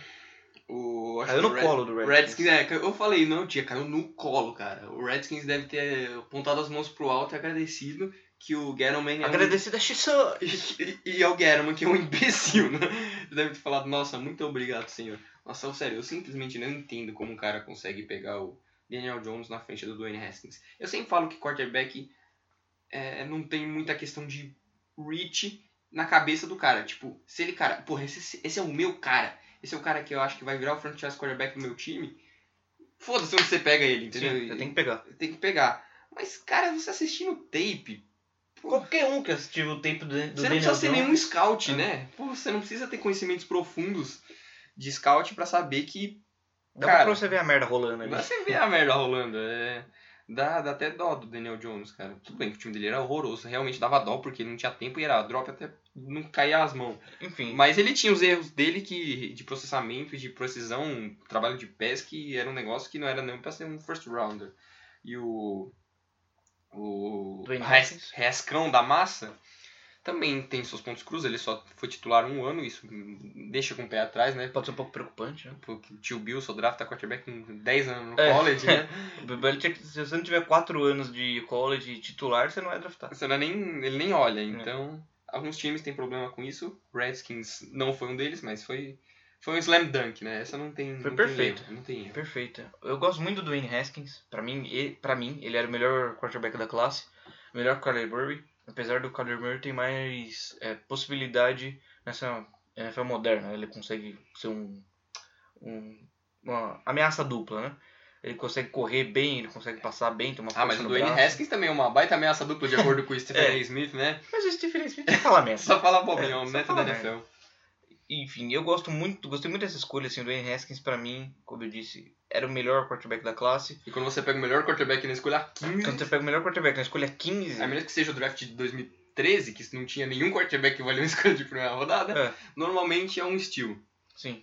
O, Caiu no Red- colo do Redskins. Redskins, é, eu falei, não, tia, caiu no colo, cara. O Redskins deve ter apontado as mãos pro alto e agradecido que o Gettleman é Agradecido a Xissa. um... E, e é o Gettleman que é um imbecil, né? Ele deve ter falado, nossa, muito obrigado, senhor. Nossa, sério, eu simplesmente não entendo como um cara consegue pegar o Daniel Jones na frente do Dwayne Haskins. Eu sempre falo que quarterback é, não tem muita questão de reach na cabeça do cara. Tipo, se ele, cara, porra, esse, esse é o meu cara. Esse é o cara que eu acho que vai virar o franchise quarterback do meu time. Foda-se onde você pega ele, entendeu? Sim, tem que pegar. Tem que pegar. Mas, cara, você assistindo tape, Qualquer um que assistiu o tempo do, do você não precisa ser nenhum scout, né? Pô, você não precisa ter conhecimentos profundos de scout pra saber que Dá Cara, pra você ver a merda rolando ali. você vê a merda rolando. É... Dá, dá até dó do Daniel Jones, cara. Tudo bem que o time dele era horroroso. Realmente dava dó porque ele não tinha tempo e era drop até não cair as mãos. Enfim, Mas ele tinha os erros dele que de processamento e de precisão, trabalho de pés, que era um negócio que não era nem pra ser um first rounder. E o. O. Res-. Rescrão da massa também tem seus pontos cruz. Ele só foi titular um ano, isso deixa com o pé atrás, né? pode ser um pouco preocupante, né? Porque o tio Bill só drafta quarterback com 10 anos no É. college, né? Se você não tiver 4 anos de college titular, você não é draftado. Você não é nem, ele nem olha. Então, alguns times têm problema com isso. Redskins não foi um deles, mas foi, foi um slam dunk, né? Essa não tem. Foi não perfeito. Tem erro, não tem erro. Perfeita. Eu gosto muito do Dwayne Haskins. Pra mim, ele, pra mim, ele era o melhor quarterback da classe. Melhor que o Kyler Murray. Apesar do Kyler Murray ter mais é, possibilidade nessa NFL moderna. Ele consegue ser um, um, uma ameaça dupla, né? Ele consegue correr bem, ele consegue passar bem, tem uma Ah, mas o Dwayne. Haskins também é uma baita ameaça dupla, de acordo com o Stephen É. A. Smith, né? Mas o Stephen A. Smith não fala merda. Só fala bobinha, É, o neto fala da. NFL. Enfim, eu gosto muito, gostei muito dessa escolha, assim, o Dwayne Haskins pra mim, como eu disse, era o melhor quarterback da classe. E quando você pega o melhor quarterback na escolha 15, Quando você pega o melhor quarterback na escolha 15, a menos que seja o draft de 2013, que não tinha nenhum quarterback que valia uma escolha de primeira rodada, É. normalmente é um steal. sim.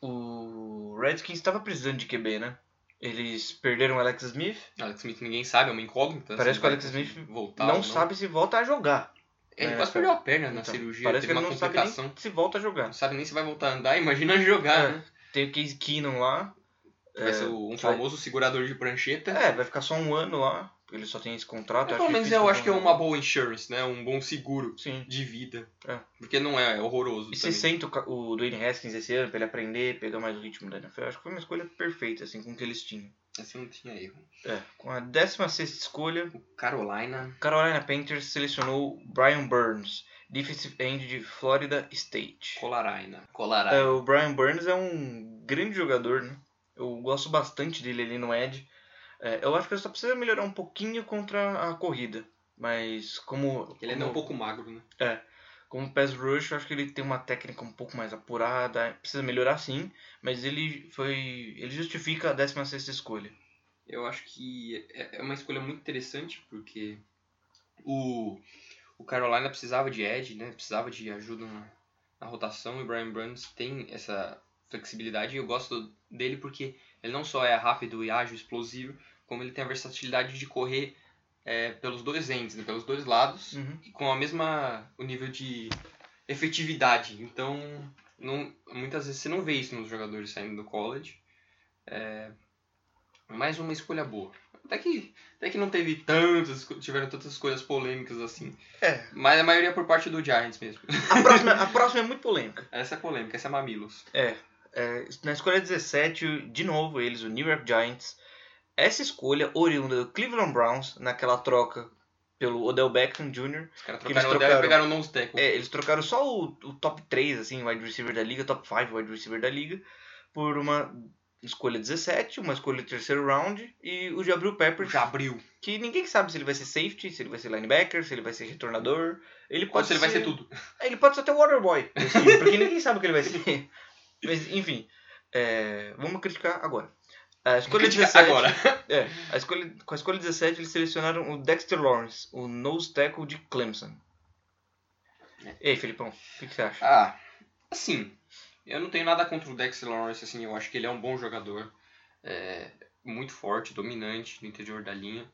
O Redskins estava precisando de QB, né? Eles perderam o Alex Smith, Alex Smith ninguém sabe, é uma incógnita. Parece se que o Alex Smith voltar não ou sabe se volta a jogar. Ele É, quase perdeu a perna na Então, cirurgia, Parece que ele uma não sabe complicação. nem se volta a jogar. Não sabe nem se vai voltar a andar, imagina jogar, É. né? Tem o Case Keenum lá. Vai ser um vai- famoso segurador de prancheta. É, vai ficar só um ano lá. Ele só tem esse contrato. Eu pelo menos eu acho que é uma boa insurance, né? Um bom seguro Sim. de vida. É. Porque não é, é horroroso. E também. 60 o ca- o Dwayne Haskins esse ano pra ele aprender, pegar mais o ritmo da NFL. Acho que foi uma escolha perfeita, assim, com o que eles tinham. Assim não tinha erro. É, com a 16 escolha, O Carolina. Carolina Panthers selecionou Brian Burns, defensive end de Florida State. Colaraina. É, Colaraina. o Brian Burns é um grande jogador, né? Eu gosto bastante dele ali no Edge. É, eu acho que ele só precisa melhorar um pouquinho contra a corrida. Mas como. Ele ainda é um como- pouco magro, né? Como pass rush, eu acho que ele tem uma técnica um pouco mais apurada, precisa melhorar sim, mas ele foi, ele justifica a 16ª escolha. Eu acho que é é uma escolha muito interessante, porque o, o Carolina precisava de edge, né? Precisava de ajuda na, na rotação, e o Brian Burns tem essa flexibilidade, e eu gosto dele porque ele não só é rápido e ágil, explosivo, como ele tem a versatilidade de correr é, pelos dois ends, né? pelos dois lados, Uhum. e com a mesma o nível de efetividade. Então, não, muitas vezes você não vê isso nos jogadores saindo do college. É, mais uma escolha boa. Até que, até que não teve tantas, tiveram tantas escolhas polêmicas assim. É, Mas a maioria por parte do Giants mesmo. a próxima, a próxima é muito polêmica. Essa é polêmica, essa é Mamilos. É, é, na escolha 17, de novo eles, o New York Giants. Essa escolha oriunda do Cleveland Browns, naquela troca pelo Odell Beckham Jr. Os caras Que eles trocaram e trocaram- pegaram o nose tackle. É, eles trocaram só o, o top 3, assim, wide receiver da liga, top 5 wide receiver da liga, por uma escolha 17, uma escolha terceiro round e o Jabril Peppers, Já abriu. que ninguém sabe se ele vai ser safety, se ele vai ser linebacker, se ele vai ser retornador. Ele Ou pode se ele vai ser tudo. Ele pode ser até o Waterboy, assim, porque ninguém sabe o que ele vai ser. Mas, enfim, é, vamos criticar agora. A escolha Critica 17, agora. É, a escolha, com a escolha 17 eles selecionaram o Dexter Lawrence, o nose tackle de Clemson. E aí, Felipão, o que, que você acha? Ah, assim, eu não tenho nada contra o Dexter Lawrence, assim, eu acho que ele é um bom jogador. É, muito forte, dominante no interior da linha.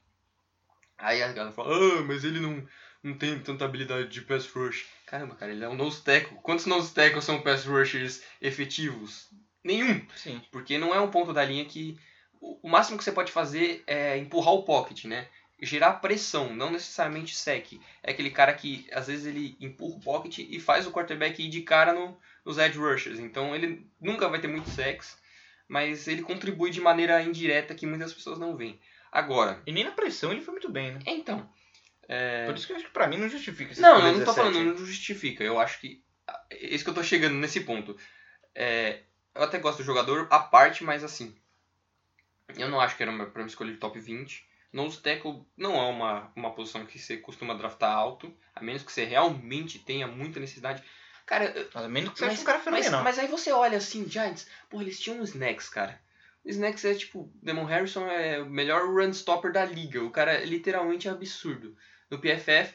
Aí a galera fala, ah, mas ele não, não tem tanta habilidade de pass rush. Caramba, cara, ele é um nose tackle. Quantos nose tackles são pass rushers efetivos? Nenhum. Sim. Porque não é um ponto da linha que. O máximo que você pode fazer é empurrar o pocket, né? Gerar pressão, não necessariamente sec. É aquele cara que às vezes ele empurra o pocket e faz o quarterback ir de cara no, nos edge rushers. Então ele nunca vai ter muito sex, mas ele contribui de maneira indireta que muitas pessoas não veem. Agora, E nem na pressão ele foi muito bem, né? então. É... Por isso que eu acho que pra mim não justifica essa Não, eu não tô 17. falando, não justifica. Eu acho que. É isso que eu tô chegando nesse ponto. É, eu até gosto do jogador à parte, mas assim. Eu não acho que era uma, pra me escolher de top 20. Nose tackle não é uma, uma posição que você costuma draftar alto, a menos que você realmente tenha muita necessidade. Cara, A menos que você mas, ache um cara mas, fenomenal. mas aí você olha assim, Giants, pô, eles tinham o Snacks, cara. O Snacks é tipo, Demon Harrison é o melhor run stopper da liga. O cara é literalmente absurdo. No PFF,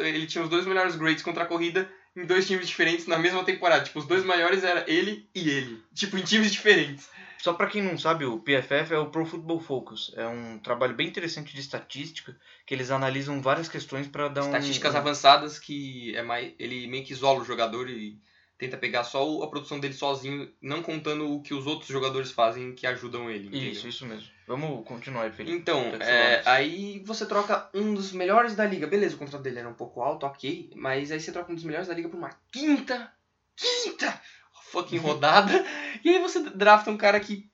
ele tinha os dois melhores grades contra a corrida em dois times diferentes na mesma temporada. Tipo, os dois maiores era ele e ele. Tipo, em times diferentes. Só pra quem não sabe, o PFF é o Pro Football Focus. É um trabalho bem interessante de estatística, que eles analisam várias questões pra dar um... Estatísticas um... avançadas que é mais, ele meio que isola o jogador e tenta pegar só a produção dele sozinho, não contando o que os outros jogadores fazem que ajudam ele. entendeu? Isso, isso mesmo. Vamos continuar aí, Felipe. Então, é, aí você troca um dos melhores da liga. Beleza, o contrato dele era um pouco alto, ok. Mas aí você troca um dos melhores da liga por uma quinta, quinta fucking rodada. e aí você drafta um cara que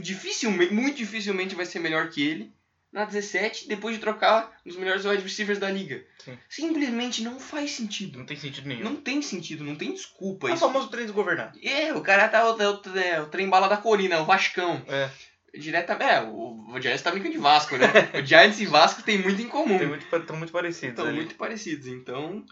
dificilmente, muito dificilmente vai ser melhor que ele na 17, depois de trocar os melhores wide receivers da liga. Sim. Simplesmente não faz sentido. Não tem sentido nenhum. Não tem sentido, não tem desculpa. é o famoso trem desgovernado. É, o cara tá o, o, é, o trem bala da colina, o Vascão. É. Diretamente. É, o, o Giants tá brincando de Vasco, né? o Giants e Vasco tem muito em comum. Tem muito, muito parecidos Estão muito parecidos, então.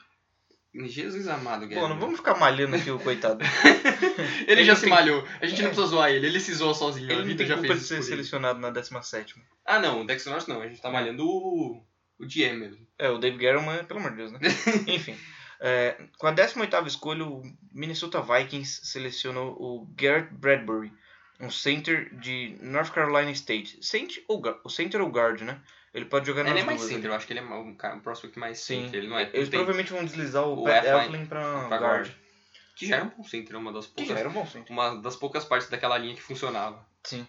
Jesus amado, Pô, Guilherme. não vamos ficar malhando aqui o coitado. Ele Ele já se tem- malhou. A gente não precisa zoar ele, ele se zoou sozinho. a Ele não vida já fez de isso ser por ele. selecionado na 17 Ah, não, o Dexter não. A gente tá malhando o. O GM mesmo. É, o Dave Gettleman, pelo amor de Deus, né? Enfim. é, com a 18ª escolha, o Minnesota Vikings selecionou o Garrett Bradbury, um center de North Carolina State. Center ou, center ou guard, né? Ele pode jogar nas Ele é mais duas, center, né? eu acho que ele é um, cara- um prospect mais Sim. center. Ele não é. Eles provavelmente vão deslizar o, o Pat pra, pra guard. guard. Que já era um bom center, uma das Que poucas. já era um bom center. Uma das poucas partes daquela linha que funcionava. Sim.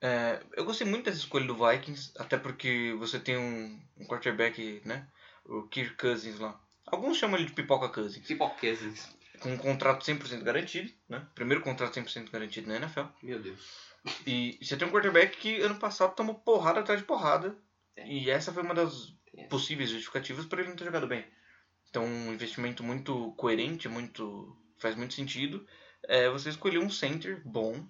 É, eu gostei muito dessa escolha do Vikings, até porque você tem um, um quarterback, né? O Kirk Cousins lá. Alguns chamam ele de Pipoca Cousins. Pipoquesas. Com um contrato 100% garantido, né? Primeiro contrato 100% garantido na NFL. Meu Deus. E você tem um quarterback que ano passado tomou porrada atrás de porrada. E essa foi uma das possíveis justificativas para ele não ter jogado bem. Então, um investimento muito coerente, muito faz muito sentido. É você escolher um center bom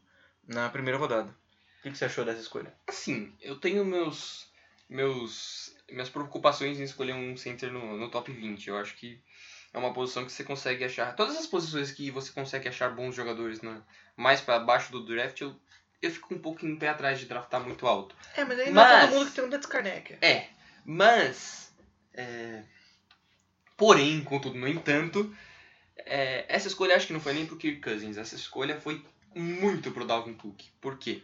na primeira rodada. O que, que você achou dessa escolha? Assim, eu tenho meus. meus. minhas preocupações em escolher um center no, no top 20. Eu acho que é uma posição que você consegue achar. Todas as posições que você consegue achar bons jogadores na, mais para baixo do draft, eu, eu fico um em pé atrás de draftar muito alto. É, mas aí não é todo mundo que tem um Death Karnak. É, mas. é, porém, contudo, no entanto, é, essa escolha acho que não foi nem pro Kirk Cousins, essa escolha foi muito pro Dalvin Cook. Por quê?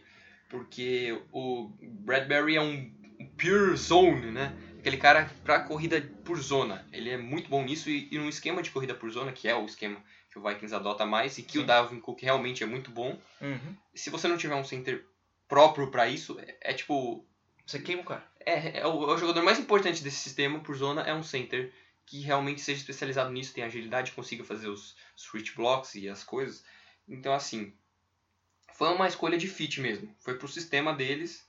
Porque o Bradbury é um pure zone, né? Aquele cara pra corrida por zona. Ele é muito bom nisso e, e num esquema de corrida por zona, que é o esquema que o Vikings adota mais e que o Sim. Dalvin Cook realmente é muito bom. Uhum. Se você não tiver um center próprio pra isso, é, é tipo Você queima o cara. é, é o, é o jogador mais importante desse sistema por zona é um center que realmente seja especializado nisso, tem agilidade, consiga fazer os switch blocks e as coisas. Então, assim, foi uma escolha de fit mesmo. Foi pro sistema deles.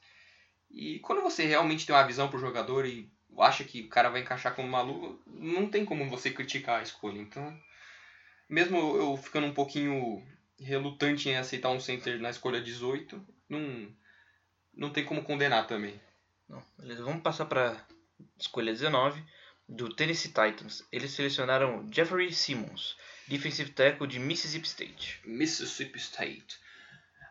E quando você realmente tem uma visão pro jogador e acha que o cara vai encaixar como maluco, não tem como você criticar a escolha. Então, mesmo eu ficando um pouquinho relutante em aceitar um center na escolha 18, não, não tem como condenar também. Não, beleza. Vamos passar para escolha 19 do Tennessee Titans. Eles selecionaram Jeffrey Simmons, defensive tackle de Mississippi State. Mississippi State.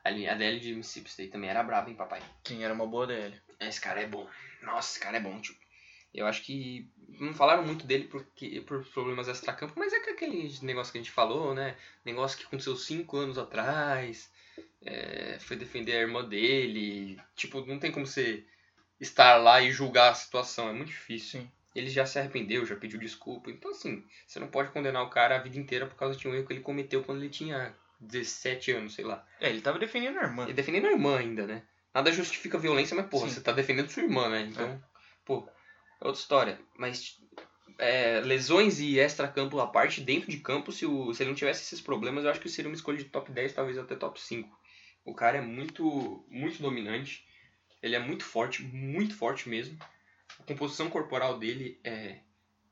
A DL de Mississippi State também era brava, hein, papai? Sim, era uma boa DL. Esse cara é bom. Nossa, esse cara é bom, tio. Eu acho que não falaram muito dele porque, por problemas extracampo, mas é que aquele negócio que a gente falou, né? Negócio que aconteceu cinco anos atrás. é, foi defender a irmã dele. Tipo, não tem como você estar lá e julgar a situação. É muito difícil. Sim. Ele já se arrependeu, já pediu desculpa. Então, assim, você não pode condenar o cara a vida inteira por causa de um erro que ele cometeu quando ele tinha 17 anos, sei lá. É, ele tava defendendo a irmã. E defendendo a irmã ainda, né? Nada justifica violência, mas, porra, Sim. você tá defendendo sua irmã, né? Então, pô, é outra história. Mas é, lesões e extra-campo à parte, dentro de campo, se, o, se ele não tivesse esses problemas, eu acho que seria uma escolha de top 10, talvez até top 5. O cara é muito, muito dominante. Ele é muito forte, muito forte mesmo. A composição corporal dele é,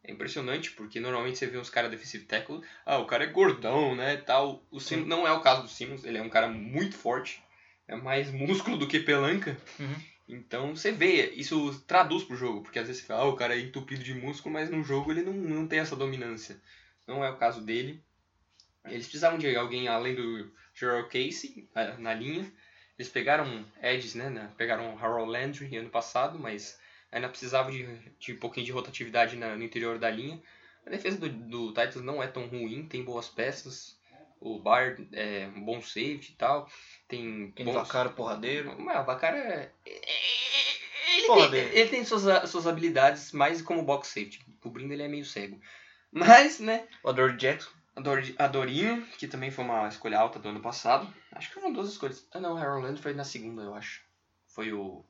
é impressionante, porque normalmente você vê uns caras defensive tackle, ah, o cara é gordão, né, tal. O Simmons, não é o caso do Simmons, ele é um cara muito forte, é mais músculo do que pelanca. Uhum. Então você vê, isso traduz pro jogo, porque às vezes você fala, ah, o cara é entupido de músculo, mas no jogo ele não, não tem essa dominância. Não é o caso dele. Eles precisavam de alguém além do Gerald Casey na, linha. Eles pegaram edges, né? né, Pegaram Harold Landry ano passado, mas ainda precisava de, de um pouquinho de rotatividade na- no interior da linha. A defesa do, do Titans não é tão ruim, tem boas peças. O Bard é um bom safety e tal. Tem Quem bons... vacara porradeiro. Mas o Vacara é. Ele Porra tem, ele tem suas, suas habilidades mais como box safety. Cobrindo ele é meio cego. Mas, né, O Adore Jackson. a Dor- a Dorinho, que também foi uma escolha alta do ano passado. Acho que foram duas escolhas. Ah não, Harold Land foi na segunda, eu acho. Foi o.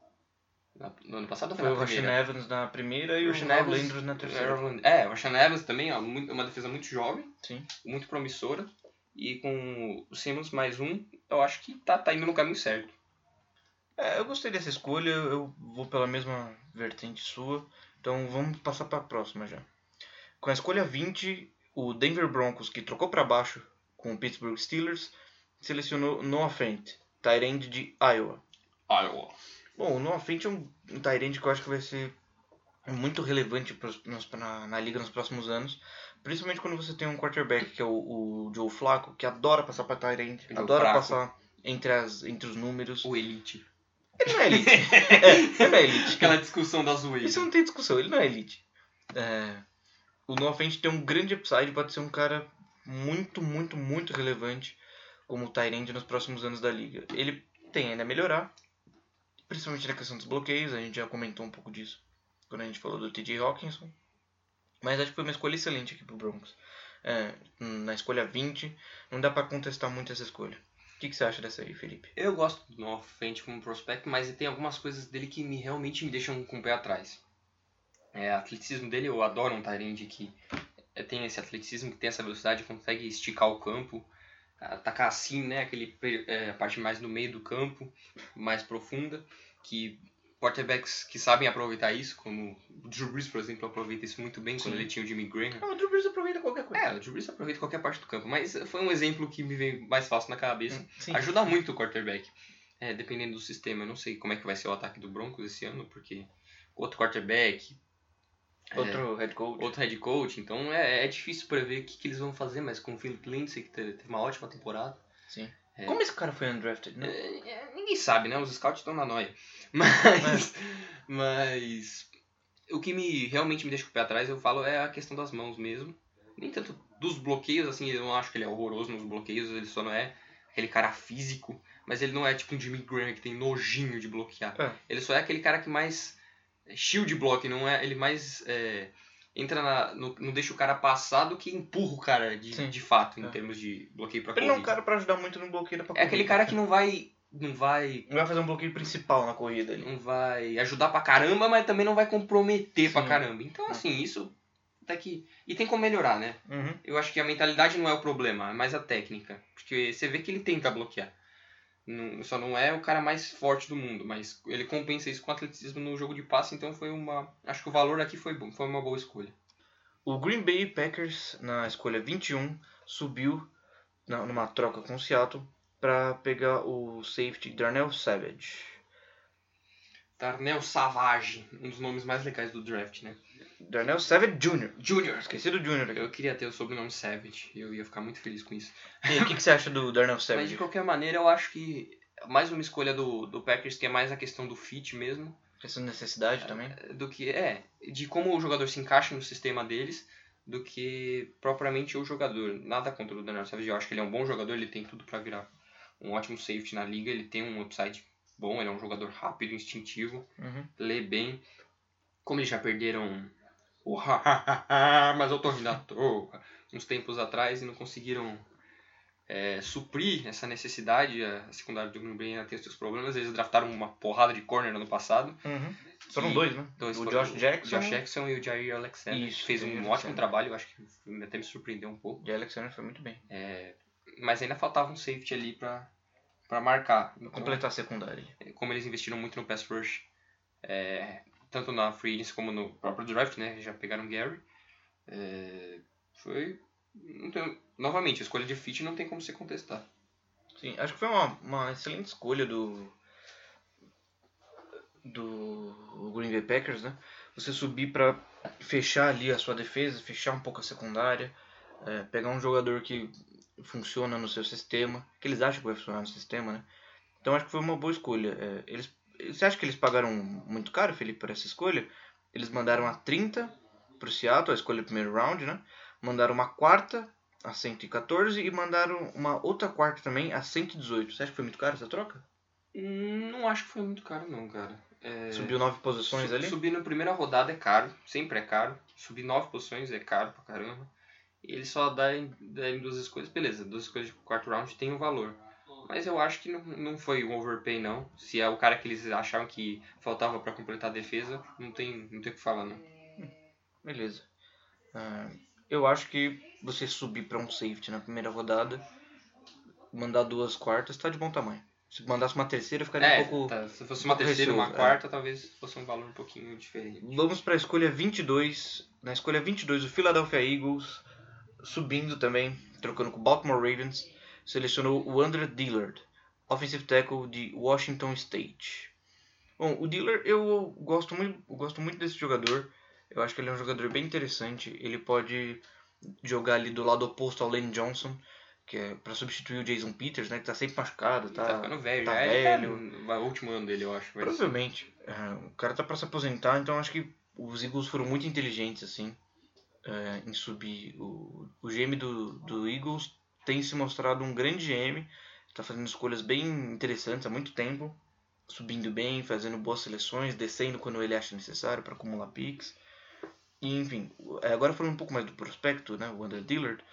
na- no ano passado foi, Foi o Rashan? Evans na primeira e o Harold Landry na terceira. Harold É, o Rashan Evans também, ó, muito- uma defesa muito jovem, Sim. muito promissora. E com o Simmons mais um, eu acho que tá, tá indo no caminho certo. É, eu gostei dessa escolha, eu vou pela mesma vertente sua. Então vamos passar para a próxima já. Com a escolha 20, o Denver Broncos, que trocou para baixo com o Pittsburgh Steelers, selecionou Noah Fent, end de Iowa. Iowa. Bom, o Noah Fent é um, um end que eu acho que vai ser muito relevante pros, nos, na, na, liga nos próximos anos. Principalmente quando você tem um quarterback, que é o, o Joe Flacco, que adora passar para tight end, adora Fraco. passar entre, as, entre os números. O elite. Ele não é elite. é, ele não é elite. Aquela discussão da zoeira. Isso não tem discussão, ele não é elite. É, o Noah Fent tem um grande upside, pode ser um cara muito, muito, muito relevante como Tyrande nos próximos anos da liga. Ele tem ainda a melhorar, principalmente na questão dos bloqueios, a gente já comentou um pouco disso quando a gente falou do TJ Hawkinson. Mas acho que foi uma escolha excelente aqui pro Broncos. É, na escolha 20, não dá para contestar muito essa escolha que, que você acha dessa aí, Felipe? Eu gosto do Noah Fent como prospect, mas tem algumas coisas dele que me, realmente me deixam com o pé atrás. É, o atleticismo dele, eu adoro um Tyrande que é, tem esse atleticismo, que tem essa velocidade, consegue esticar o campo, atacar assim, né, aquele, é, a parte mais no meio do campo, mais profunda, que quarterbacks que sabem aproveitar isso, como o Drew Brees, por exemplo, aproveita isso muito bem Sim. quando ele tinha o Jimmy Graham. Não, o Drew Brees aproveita qualquer coisa. É, o Drew Brees aproveita qualquer parte do campo, mas foi um exemplo que me veio mais fácil na cabeça. Hum, sim. Ajuda muito o quarterback, é, dependendo do sistema. Eu não sei como é que vai ser o ataque do Broncos esse ano, porque outro quarterback... Outro é, head coach. Outro head coach, então é, é difícil prever o que, que eles vão fazer, mas com o Philip Lindsay, que teve uma ótima temporada. Sim. É. Como esse cara foi undrafted, né? É, ninguém sabe, né? Os scouts estão na noia. Mas, mas o que me realmente me deixa com o pé atrás, eu falo, é a questão das mãos mesmo. Nem tanto dos bloqueios, assim, eu não acho que ele é horroroso nos bloqueios, ele só não é aquele cara físico, mas ele não é tipo um Jimmy Graham que tem nojinho de bloquear. É. Ele só é aquele cara que mais shield block, não é? Ele mais é, entra na. No, não deixa o cara passar do que empurra o cara de, de fato, em é. termos de bloqueio pra Ele corrida. não é um cara pra ajudar muito no bloqueio pra É aquele cara que não vai. Não vai. Não vai fazer um bloqueio principal na corrida ali. Não vai ajudar pra caramba, mas também não vai comprometer Sim. pra caramba. Então, é. assim, isso. Até que. E tem como melhorar, né? Uhum. Eu acho que a mentalidade não é o problema, é mais a técnica. Porque você vê que ele tenta bloquear. Não, só não é o cara mais forte do mundo, mas ele compensa isso com atletismo no jogo de passe, então foi uma. Acho que o valor aqui foi bom, foi uma boa escolha. O Green Bay Packers, na escolha 21, subiu na, numa troca com o Seattle para pegar o safety Darnell Savage. Darnell Savage, um dos nomes mais legais do draft, né? Darnell Savage Jr. Jr. Esqueci do Jr. Eu queria ter o sobrenome Savage, eu ia ficar muito feliz com isso. E o que, que você acha do Darnell Savage? Mas de qualquer maneira, eu acho que mais uma escolha do, do Packers que é mais a questão do fit mesmo. Questão de necessidade também? É, do que, é, de como o jogador se encaixa no sistema deles, do que propriamente o jogador. Nada contra o Daniel Savage, eu acho que ele é um bom jogador, ele tem tudo para virar um ótimo safety na liga, ele tem um upside bom, ele é um jogador rápido, instintivo, uhum. lê bem. Como eles já perderam o mas eu tô rindo à toa, uns tempos atrás e não conseguiram é, suprir essa necessidade, a secundária do Green Bay ainda tem os seus problemas. Eles draftaram uma porrada de corner no passado. Uhum. Foram dois, né? Dois o Josh Jackson. Josh Jackson e o Jair Alexander. Isso, fez um ótimo Alexander. trabalho, acho que até me surpreendeu um pouco. O Jair Alexander foi muito bem. É, mas ainda faltava um safety ali pra, pra marcar. Então, completar a secundária. Como eles investiram muito no pass rush, é, tanto na free agency como no próprio draft, né? Já pegaram Gary. É, foi tem, novamente, a escolha de fit não tem como se contestar. Sim, acho que foi uma, uma excelente escolha do do Green Bay Packers, né? Você subir para fechar ali a sua defesa, fechar um pouco a secundária, é, pegar um jogador que funciona no seu sistema, que eles acham que vai funcionar no sistema, né? Então acho que foi uma boa escolha. É, eles, você acha que eles pagaram muito caro, Felipe, por essa escolha? Eles mandaram a 30 para o Seattle, a escolha do primeiro round, né? mandaram uma quarta a 114 e mandaram uma outra quarta também a 118. Você acha que foi muito caro essa troca? Hum, não acho que foi muito caro não, cara. É... Subiu nove posições ali? Subir na primeira rodada é caro, sempre é caro. Subir nove posições é caro pra caramba. Ele só dá em, dá em duas escolhas, beleza, duas escolhas de quarto round tem um valor. Mas eu acho que não, não foi um overpay não. Se é o cara que eles acharam que faltava para completar a defesa, não tem, não tem o que falar não. Beleza. Uh, eu acho que você subir para um safety na primeira rodada mandar duas quartas tá de bom tamanho. Se mandasse uma terceira, ficaria É, um pouco. tá, se fosse uma terceira e uma é. quarta, talvez fosse um valor um pouquinho diferente. Vamos para a escolha 22. Na escolha 22, o Philadelphia Eagles, subindo também, trocando com o Baltimore Ravens, selecionou o Andrew Dillard, offensive tackle de Washington State. Bom, o Dillard eu gosto muito, eu gosto muito desse jogador. Eu acho que ele é um jogador bem interessante. Ele pode jogar ali do lado oposto ao Lane Johnson, que é para substituir o Jason Peters, né, que tá sempre machucado, Tá, tá, ficando velho tá já. Ele tá velho. no- vai o último ano dele, eu acho. Provavelmente. É, o cara tá pra se aposentar, então acho que os Eagles foram muito inteligentes, assim, é, em subir. O, o GM do, do Eagles tem se mostrado um grande GM, tá fazendo escolhas bem interessantes há muito tempo, subindo bem, fazendo boas seleções, descendo quando ele acha necessário para acumular picks. E, enfim, é, agora falando um pouco mais do prospecto, né, o Under Dillard.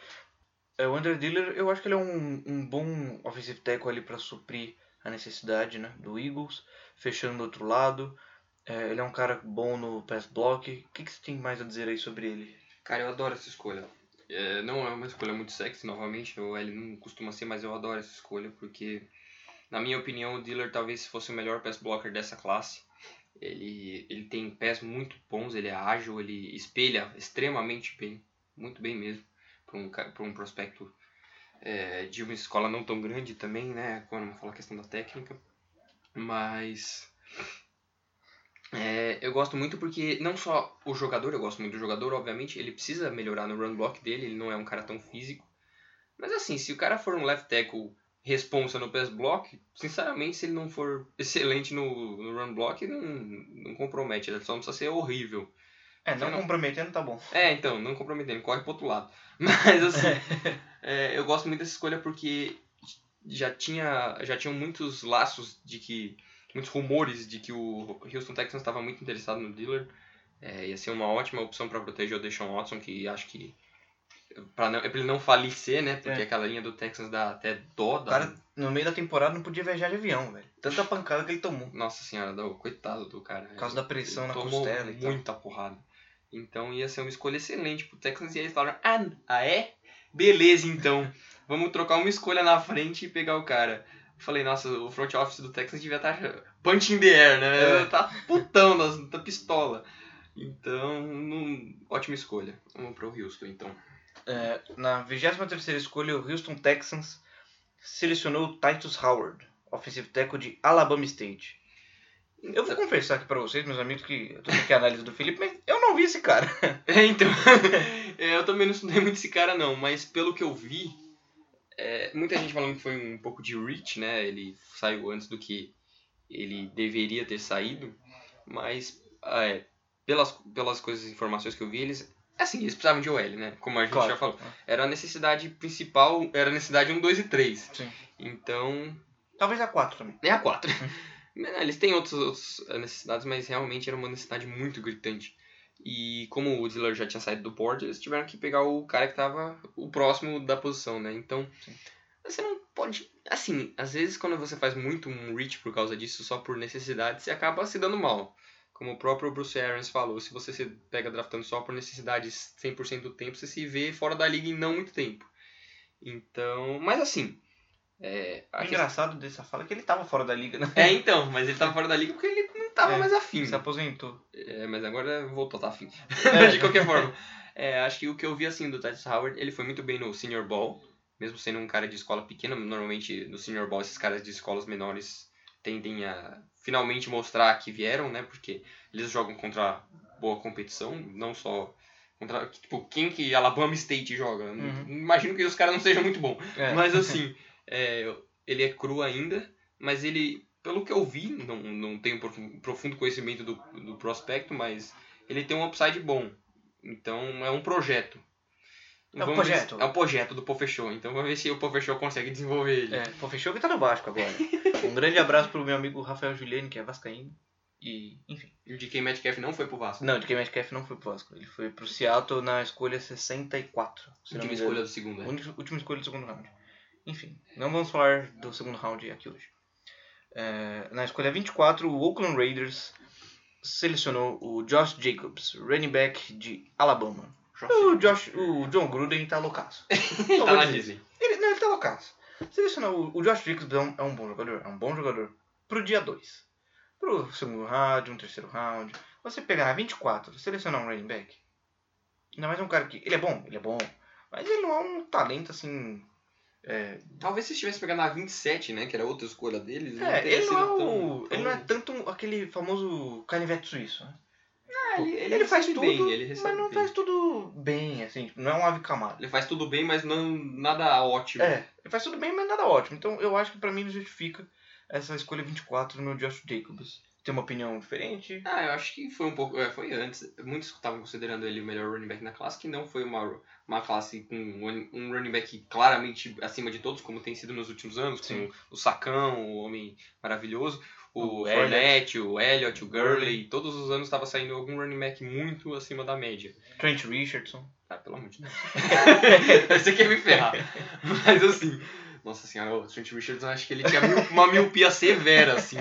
É, o Under Dillard, eu acho que ele é um, um bom offensive tackle ali para suprir a necessidade né, do Eagles fechando do outro lado. É, ele é um cara bom no pass block. O que, que você tem mais a dizer aí sobre ele? Cara, eu adoro essa escolha. É, não é uma escolha muito sexy, novamente. O L não costuma ser, mas eu adoro essa escolha porque, na minha opinião, o Diller talvez fosse o melhor pass blocker dessa classe. Ele, ele tem pés muito bons, ele é ágil, ele espelha extremamente bem, muito bem mesmo, para um, um prospecto é, de uma escola não tão grande também, né? Quando eu falo a questão da técnica. Mas é, eu gosto muito porque não só o jogador, eu gosto muito do jogador, obviamente, ele precisa melhorar no run block dele, ele não é um cara tão físico. Mas assim, se o cara for um left tackle responsa no pass block, sinceramente, se ele não for excelente no, no run block, não, não compromete, ele só não precisa ser horrível. É, não comprometendo tá bom. É, então, não comprometendo, corre pro outro lado. Mas assim, é, eu gosto muito dessa escolha porque já tinha já tinham muitos laços de que muitos rumores de que o Houston Texans estava muito interessado no Dillard. É, ia ser uma ótima opção para proteger o Deshaun Watson, que acho que para não, é ele não falecer, né? Porque É. aquela linha do Texans dá até dó. O Dá, cara, no meio da temporada, não podia viajar de avião, velho. Tanta pancada que ele tomou. Nossa senhora, dá- coitado do cara. Por causa da pressão Ele na costela e tal. muita porrada. Então ia ser uma escolha excelente pro Texans e aí eles falaram: ah, ah, é? Beleza, então. Vamos trocar uma escolha na frente e pegar o cara. Falei, nossa, o front office do Texans devia estar punch in the air, né? É. Tá putão das, da pistola. Então, não- ótima escolha. Vamos pro Houston, então. É, na 23 escolha, o Houston Texans selecionou o Titus Howard, offensive tackle de Alabama State. Eu vou confessar aqui pra vocês, meus amigos, que eu tô aqui a análise do Felipe, mas eu não vi esse cara. É, então. é, eu também não estudei muito esse cara, não, mas pelo que eu vi, é, muita gente falando que foi um pouco de reach, né? Ele saiu antes do que ele deveria ter saído, mas ah, é, pelas, pelas coisas, informações que eu vi, eles. Assim, eles precisavam de OL, né? Como a gente Claro. já falou. Era a necessidade principal, era a necessidade 1, 2 e 3. Sim. Então, Talvez a 4 também. é a 4. Eles têm outras, outras necessidades, mas realmente era uma necessidade muito gritante. E como o Dillard já tinha saído do board, eles tiveram que pegar o cara que tava o próximo da posição, né? Então, Sim. você não pode... Assim, às vezes quando você faz muito um reach por causa disso, só por necessidade, você acaba se dando mal. Como o próprio Bruce Arians falou, se você se pega draftando só por necessidade 100% do tempo, você se vê fora da liga em não muito tempo. Então, mas assim... É, a O engraçado dessa fala é que ele tava fora da liga, né? é, então, mas ele tava fora da liga porque ele tava É, mais afim. Se aposentou. É, mas agora voltou a estar afim. É. de qualquer forma. É, acho que o que eu vi assim do Titus Howard, ele foi muito bem no Senior Ball, mesmo sendo um cara de escola pequena. Normalmente no Senior Ball esses caras de escolas menores tendem a finalmente mostrar que vieram, né? Porque eles jogam contra boa competição, não só contra tipo quem que Alabama State joga. Uhum. Imagino que os caras não sejam muito bons. É. Mas assim, é, ele é cru ainda, mas ele, pelo que eu vi, não, não tenho profu- profundo conhecimento do, do prospecto, mas ele tem um upside bom. Então é um projeto. É um ver projeto. se- é um projeto do Pofechou. Então vamos ver se o Pofechou consegue desenvolver ele. É, pô, fechou que tá no Vasco agora. um grande abraço pro meu amigo Rafael Juliane, que é vascaíno. E, enfim. E o DK Metcalf não foi pro Vasco. Não, de quem Metcalf não foi pro Vasco. Ele foi pro Seattle na escolha 64. Se não Última escolha do segundo. Única- Última escolha do segundo round. Enfim, não vamos falar do segundo round aqui hoje. É, na escolha 24, o Oakland Raiders selecionou o Josh Jacobs, running back de Alabama. O, Josh, o John Gruden tá loucaço. Tá na. Disney. Ele, não, ele tá loucaço. Selecionar o, Josh Jacobs é um, é um bom jogador, é um bom jogador pro dia 2. Pro segundo round, um terceiro round. Você pegar na 24, selecionar um running back. Ainda mais um cara que. Ele é bom, ele é bom. Mas ele não é um talento assim. É, Talvez se estivesse pegando na 27, né? Que era outra escolha deles. não é, teria ele, não é o, tão- ele não é tanto um- aquele famoso canivete suíço. Né? Ah, ele, Ele, faz recebe tudo, bem, ele mas não bem. faz tudo bem, assim. tipo, Não é um ave camada. Ele faz tudo bem, mas não nada ótimo. É, ele faz tudo bem, mas nada ótimo. Então eu acho que pra mim não justifica essa escolha 24 no Josh Jacobs. Tem uma opinião diferente? Ah, eu acho que foi um pouco. é, foi antes. Muitos estavam considerando ele o melhor running back na classe, que não foi uma, uma classe com um, um running back claramente acima de todos, como tem sido nos últimos anos, Sim. com o Sacão, o homem maravilhoso, o, O Fournette, o Elliott, o Gurley. Todos os anos estava saindo algum running back muito acima da média. Trent Richardson. Ah, pelo amor de Deus. Você quer me ferrar. Mas assim, nossa senhora, o Trent Richards, eu acho que ele tinha uma miopia severa, assim.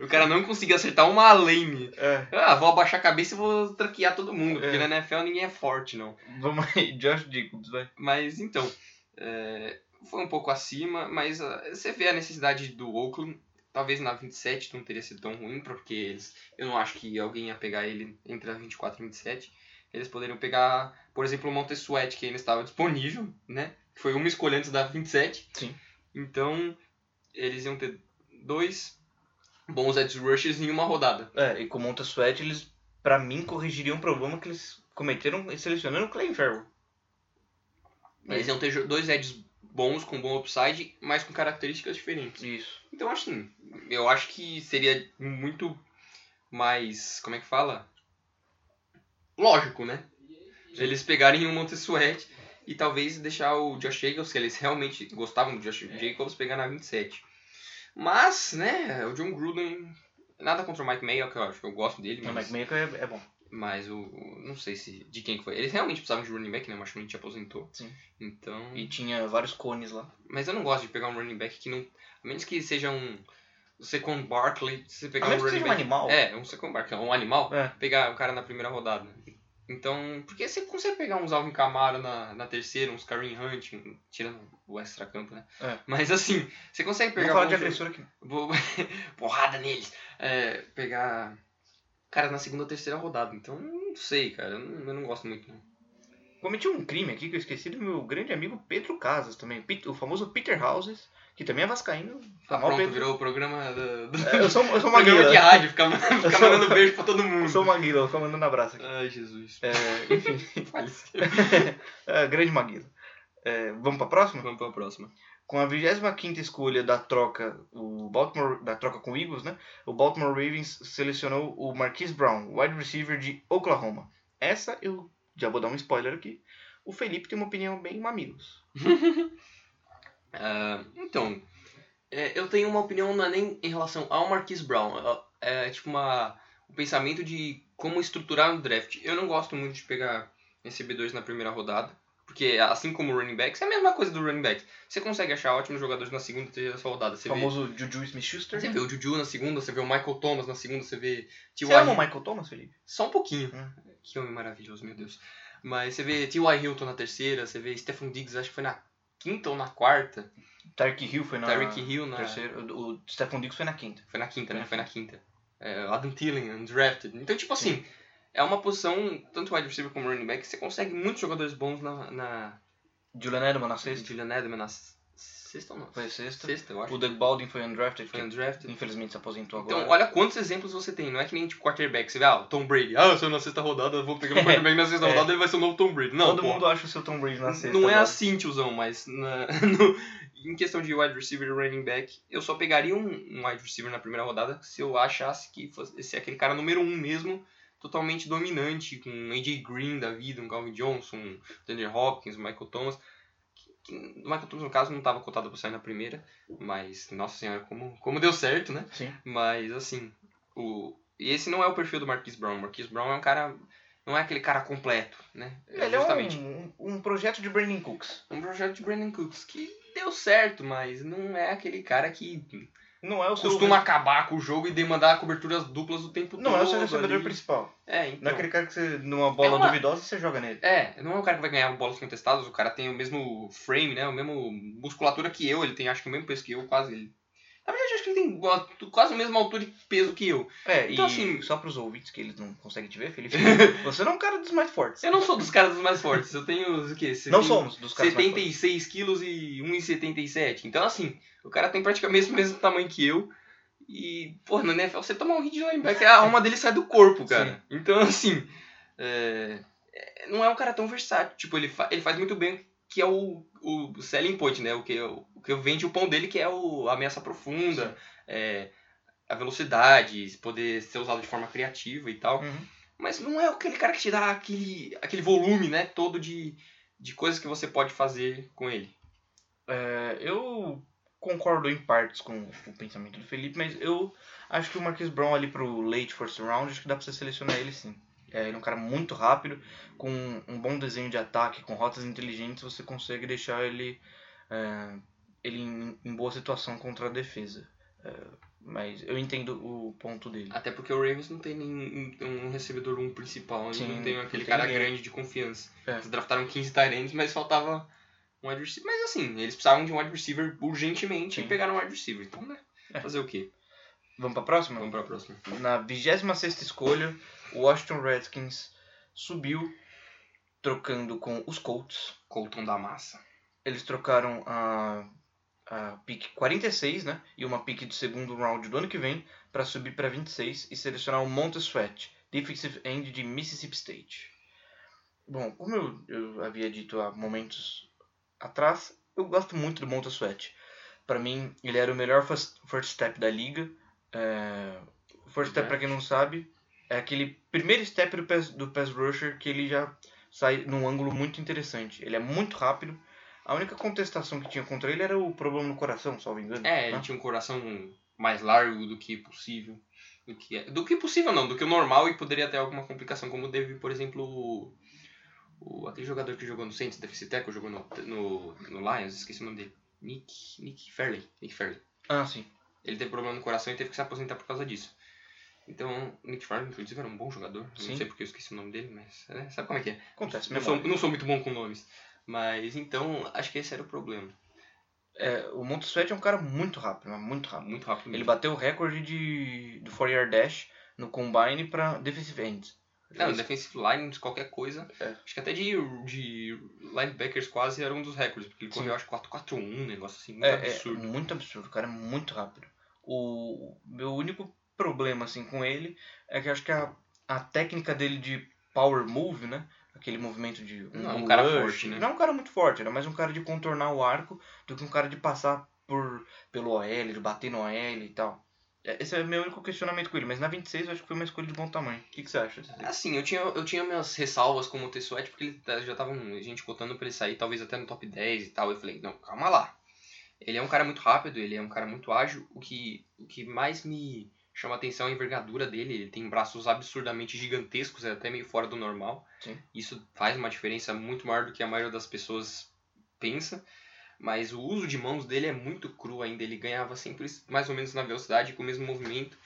O cara não conseguia acertar uma lane. É, Ah, vou abaixar a cabeça e vou tranquear todo mundo, porque É. na NFL ninguém é forte, não. vamos aí, Josh Jacobs, vai. Mas então, é, foi um pouco acima, mas ah, você vê a necessidade do Oakland. Talvez na 27 não teria sido tão ruim, porque eles, eu não acho que alguém ia pegar ele entre a 24 e 27. Eles poderiam pegar, por exemplo, o Monte Sweat, que ainda estava disponível, né? Que foi uma escolha antes da 27. Sim. Então, eles iam ter dois bons edge rushers em uma rodada. É, e com o Monta Sweat, eles, pra mim, corrigiriam um problema que eles cometeram selecionando o Clay Farrell. Eles iam ter dois edges bons, com bom upside, mas com características diferentes. Isso. Então, assim, eu acho que seria muito mais. Como é que fala? Lógico, né? Eles pegarem o Montesuet e talvez deixar o Josh Jacobs, se eles realmente gostavam do Josh Jacobs, pegar na 27. Mas, né, o John Gruden. Nada contra o Mike Mayo, que eu acho que eu gosto dele, O mas, Mike Maker é, é bom. mas o, o- não sei se de quem que foi. Eles realmente precisavam de running back, né? O Marshall aposentou. Sim. Então. E tinha vários cones lá. Mas eu não gosto de pegar um running back que não. A menos que seja um. O Second Barkley, se você pegar A um menos que running seja um back. animal. É, um Second Barkley, um animal, É. pegar o cara na primeira rodada. Então, porque você consegue pegar uns Alvin Kamara na, na terceira, uns Kareem Hunt, tirando o extra-campo, né? É. Mas assim, você consegue pegar. falar de agressor aqui. Vou- porrada neles. É, pegar caras na segunda ou terceira rodada. Então, não sei, cara. Eu não, eu não gosto muito, não. Cometi um crime aqui que eu esqueci do meu grande amigo Pedro Casas também. O famoso Peter Houses, que também é vascaíno. Tá pronto, Pedro. virou o programa do, do É, eu sou, eu sou uma programa de rádio, ficar, ficar sou- mandando beijo pra todo mundo. Eu sou uma guila, eu tô mandando abraço aqui. Ai, Jesus. É, enfim, Faleceu. é, grande maguila. É, vamos pra próxima? Vamos pra próxima. Com a 25 escolha da troca, o Baltimore, da troca com o Eagles, né? O Baltimore Ravens selecionou o Marquise Brown, wide receiver de Oklahoma. Essa eu já vou dar um spoiler aqui. O Felipe tem uma opinião bem mamilos. Ah, então, é, eu tenho uma opinião não é nem em relação ao Marquise Brown. É, é tipo uma, um pensamento de como estruturar um draft. Eu não gosto muito de pegar recebedores na primeira rodada. Porque assim como o running backs, é a mesma coisa do running backs. Você consegue achar ótimos jogadores na segunda e terceira rodada. Você O vê, famoso Juju Smith-Schuster. você vê o Juju na segunda, você vê o Michael Thomas na segunda, você vê T.Y. Você ama o Michael Thomas, Felipe? Só um pouquinho. Hum. Que homem maravilhoso, meu Deus. Mas você vê T.Y. Hilton na terceira, você vê Stephen Diggs, acho que foi na quinta ou na quarta. Tyreek Hill foi na Tyreek Hill na- terceira. O, o Stephon Diggs foi na quinta. Foi na quinta, né? Foi na quinta. É, Adam Thielen, undrafted. Então, tipo assim, é uma posição, tanto wide receiver como running back, que você consegue muitos jogadores bons na, na Julian Edelman na sexta. Julian Edelman na sexta ou não? Foi sexta. Sexta, eu acho. O Doug Baldwin foi undrafted, Foi undrafted. infelizmente se aposentou Então, agora. olha quantos exemplos você tem. Não é que nem tipo quarterback. Você vê, ah, o Tom Brady. Ah, eu sou na sexta rodada, vou pegar um quarterback na sexta É. rodada, ele vai ser o novo Tom Brady. Não, Todo pô. mundo acha o seu Tom Brady na sexta. Não é agora. assim, tiozão, mas na- no- em questão de wide receiver e running back, eu só pegaria um, um wide receiver na primeira rodada se eu achasse que fosse é aquele cara número um mesmo, totalmente dominante, com AJ Green da vida, um Calvin Johnson, um Daniel Hopkins, um Michael Thomas. O Michael Thomas, no caso, não estava cotado para sair na primeira, mas, nossa senhora, como, como deu certo, né? Sim. Mas, assim, o... e esse não é o perfil do Marquise Brown. O Marquise Brown é um cara, não é aquele cara completo, né? Ele é um, um projeto de Brandon Cooks. um projeto de Brandon Cooks que deu certo, mas não é aquele cara que Não é o seu costuma acabar com o jogo e demandar coberturas duplas o tempo Não todo. é o seu recebedor ali. principal. É, então. Não é aquele cara que você, numa bola É uma- duvidosa, você joga nele. É, não é um cara que vai ganhar bolas contestadas, o cara tem o mesmo frame, né? O mesmo musculatura que eu, ele tem acho que o mesmo peso que eu, quase. Ele... Na verdade, acho que ele tem quase a mesma altura e peso que eu. É, Então, e assim- só pros ouvintes que eles não conseguem te ver, Felipe, você não é um cara dos mais fortes. Eu não sou dos caras dos mais fortes, eu tenho o quê? Não Seten- somos dos caras mais fortes. 76 quilos e 1,77. Então, assim, o cara tem praticamente o mesmo tamanho que eu. E, pô, no NFL você toma um hit de linebacker, a alma dele sai do corpo, cara. Então, assim, é, é, não é um cara tão versátil. Tipo, ele, fa- ele faz muito bem o que é o, o selling point, né? O que, o que vende o pão dele, que é o, a ameaça profunda, é, a velocidade, poder ser usado de forma criativa e tal. Uhum. Mas não é aquele cara que te dá aquele, aquele volume, né? Todo de, de coisas que você pode fazer com ele. É, eu concordo em partes com o pensamento do Felipe, mas eu acho que o Marquis Brown ali pro late first round, acho que dá pra você selecionar ele sim. É, ele é um cara muito rápido, com um bom desenho de ataque, com rotas inteligentes, você consegue deixar ele, é, ele em, em boa situação contra a defesa. É, mas eu entendo o ponto dele. Até porque o Ravens não tem nenhum um recebedor um principal. Eles Sim, não tem aquele não tem cara ninguém. grande de confiança. É. Eles draftaram 15 tight mas faltava um wide receiver. Mas assim, eles precisavam de um wide receiver urgentemente Sim. e pegaram um wide receiver. Então, né? É. Fazer o quê? Vamos pra próxima? Vamos pra próxima. Na 26 escolha, o Washington Redskins subiu, trocando com os Colts. Colton da massa. Eles trocaram a, a pick 46, né? E uma pick do segundo round do ano que vem para subir para 26 e selecionar o Montez Sweat, defensive end de Mississippi State. Bom, como eu, eu havia dito há momentos atrás, eu gosto muito do Montez Sweat. Para mim, ele era o melhor first, first step da liga. É, first step, para quem não sabe, é aquele primeiro step do pass, do pass rusher que ele já sai num ângulo muito interessante. Ele é muito rápido. A única contestação que tinha contra ele era o problema no coração, salvo engano. É, né? ele tinha um coração mais largo do que possível. Do que, é- do que possível não, do que o normal e poderia ter alguma complicação, como teve, por exemplo, o, o- aquele jogador que jogou no Saints, tackle, jogou no, no, no Lions, esqueci o nome dele. Nick, Nick Fairley. Nick Fairley. Ah, sim. Ele teve problema no coração e teve que se aposentar por causa disso. Então, Nick Fairley, inclusive, era um bom jogador. Sim. Não sei porque eu esqueci o nome dele, mas é, sabe como é que é? Acontece, Não sou, não sou muito bom com nomes. Mas, então, acho que esse era o problema. É, o Montez Sweat é um cara muito rápido, muito rápido. Muito rápido Ele mesmo. bateu o recorde de, do 4 yard dash no combine para defensive ends. Não, defensive line, qualquer coisa. É. Acho que até de, de linebackers quase era um dos recordes, porque ele Sim. correu acho 4-4-1, um negócio assim, muito É, é absurdo. muito absurdo, o cara é muito rápido. O meu único problema assim com ele é que acho que a, a técnica dele de power move, né? Aquele movimento de Não é um cara rush, forte, né? Não é um cara muito forte, era mais um cara de contornar o arco do que um cara de passar por pelo OL, de bater no OL e tal. É, Esse é o meu único questionamento com ele, mas na 26 eu acho que foi uma escolha de bom tamanho. O que, que você acha? Assim, eu tinha, eu tinha minhas ressalvas com o Tessuete, porque ele tá- já tava um- a gente cotando pra ele sair, talvez até no top 10 e tal. Eu falei, não, calma lá. Ele é um cara muito rápido, ele é um cara muito ágil. O que, o que mais me chama atenção a envergadura dele. Ele tem braços absurdamente gigantescos, é até meio fora do normal. Sim. Isso faz uma diferença muito maior do que a maioria das pessoas pensa. Mas o uso de mãos dele é muito cru ainda. Ele ganhava sempre mais ou menos na velocidade, com o mesmo movimento.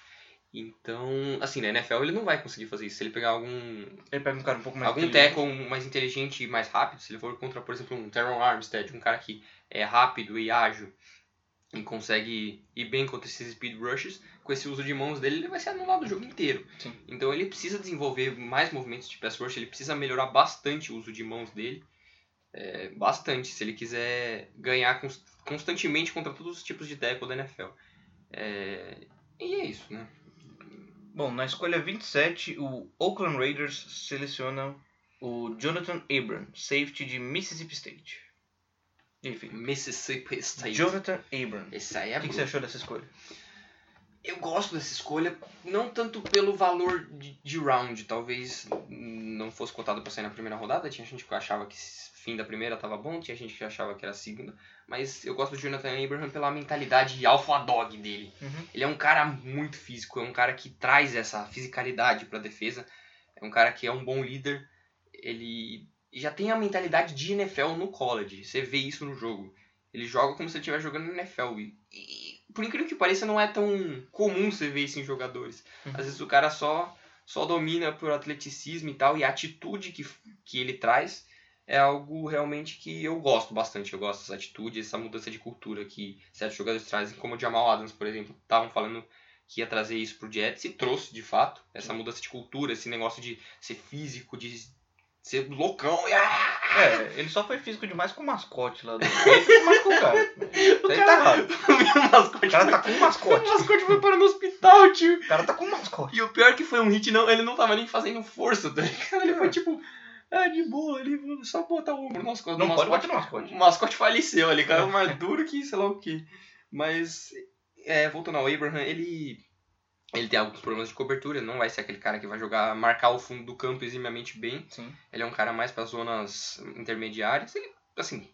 Então, assim, na NFL ele não vai conseguir fazer isso. Se ele pegar algum Ele pega um cara um pouco mais algum tackle mais inteligente e mais rápido, se ele for contra, por exemplo, um Teron Armstead, um cara que é rápido e ágil e consegue ir bem contra esses speed rushes, com esse uso de mãos dele, ele vai ser anulado o jogo inteiro. Sim. Então ele precisa desenvolver mais movimentos de pass rush, ele precisa melhorar bastante o uso de mãos dele. É, bastante, se ele quiser ganhar cons- constantemente contra todos os tipos de tackle da NFL. É, e é isso, né? Bom, na escolha 27, o Oakland Raiders seleciona o Jonathan Abram, safety de Mississippi State. Enfim, Mississippi State. Jonathan Abram. Esse aí é O que, que você achou dessa escolha? Eu gosto dessa escolha, não tanto pelo valor de, de round, talvez não fosse cotado para sair na primeira rodada, tinha gente que achava que fim da primeira tava bom, tinha gente que achava que era a segunda, mas eu gosto do Jonathan Abraham pela mentalidade alpha dog dele. Uhum. Ele é um cara muito físico, é um cara que traz essa fisicalidade para defesa, é um cara que é um bom líder, ele já tem a mentalidade de NFL no college, você vê isso no jogo. Ele joga como se ele estivesse jogando no NFL e, e por incrível que pareça, não é tão comum você ver isso em jogadores. Uhum. Às vezes o cara só, só domina por atleticismo e tal, e a atitude que, que ele traz é algo realmente que eu gosto bastante. Eu gosto dessa atitude, essa mudança de cultura que certos jogadores trazem, como o Jamal Adams, por exemplo, estavam falando que ia trazer isso pro Jets e trouxe de fato essa mudança de cultura, esse negócio de ser físico, de ser loucão. E, ah! É, ele só foi físico demais com o mascote lá do. Ele machucou o cara. Isso aí tá errado. o mascote O cara foi- tá com um mascote. o mascote foi parar no hospital, tio. O cara tá com um mascote. E o pior é que foi um hit, não, ele não tava nem fazendo força, tá ligado? Ele foi tipo, ah, de boa, ali, só botar o ombro no mascote. Não o pode mascote, bater no mascote. o mascote faleceu ali, cara, mais duro que sei lá o que. Mas, é, voltando ao Abraham, ele. Ele tem alguns problemas de cobertura, não vai ser aquele cara que vai jogar, marcar o fundo do campo eximiamente bem. Sim. Ele é um cara mais para zonas intermediárias. Ele, assim,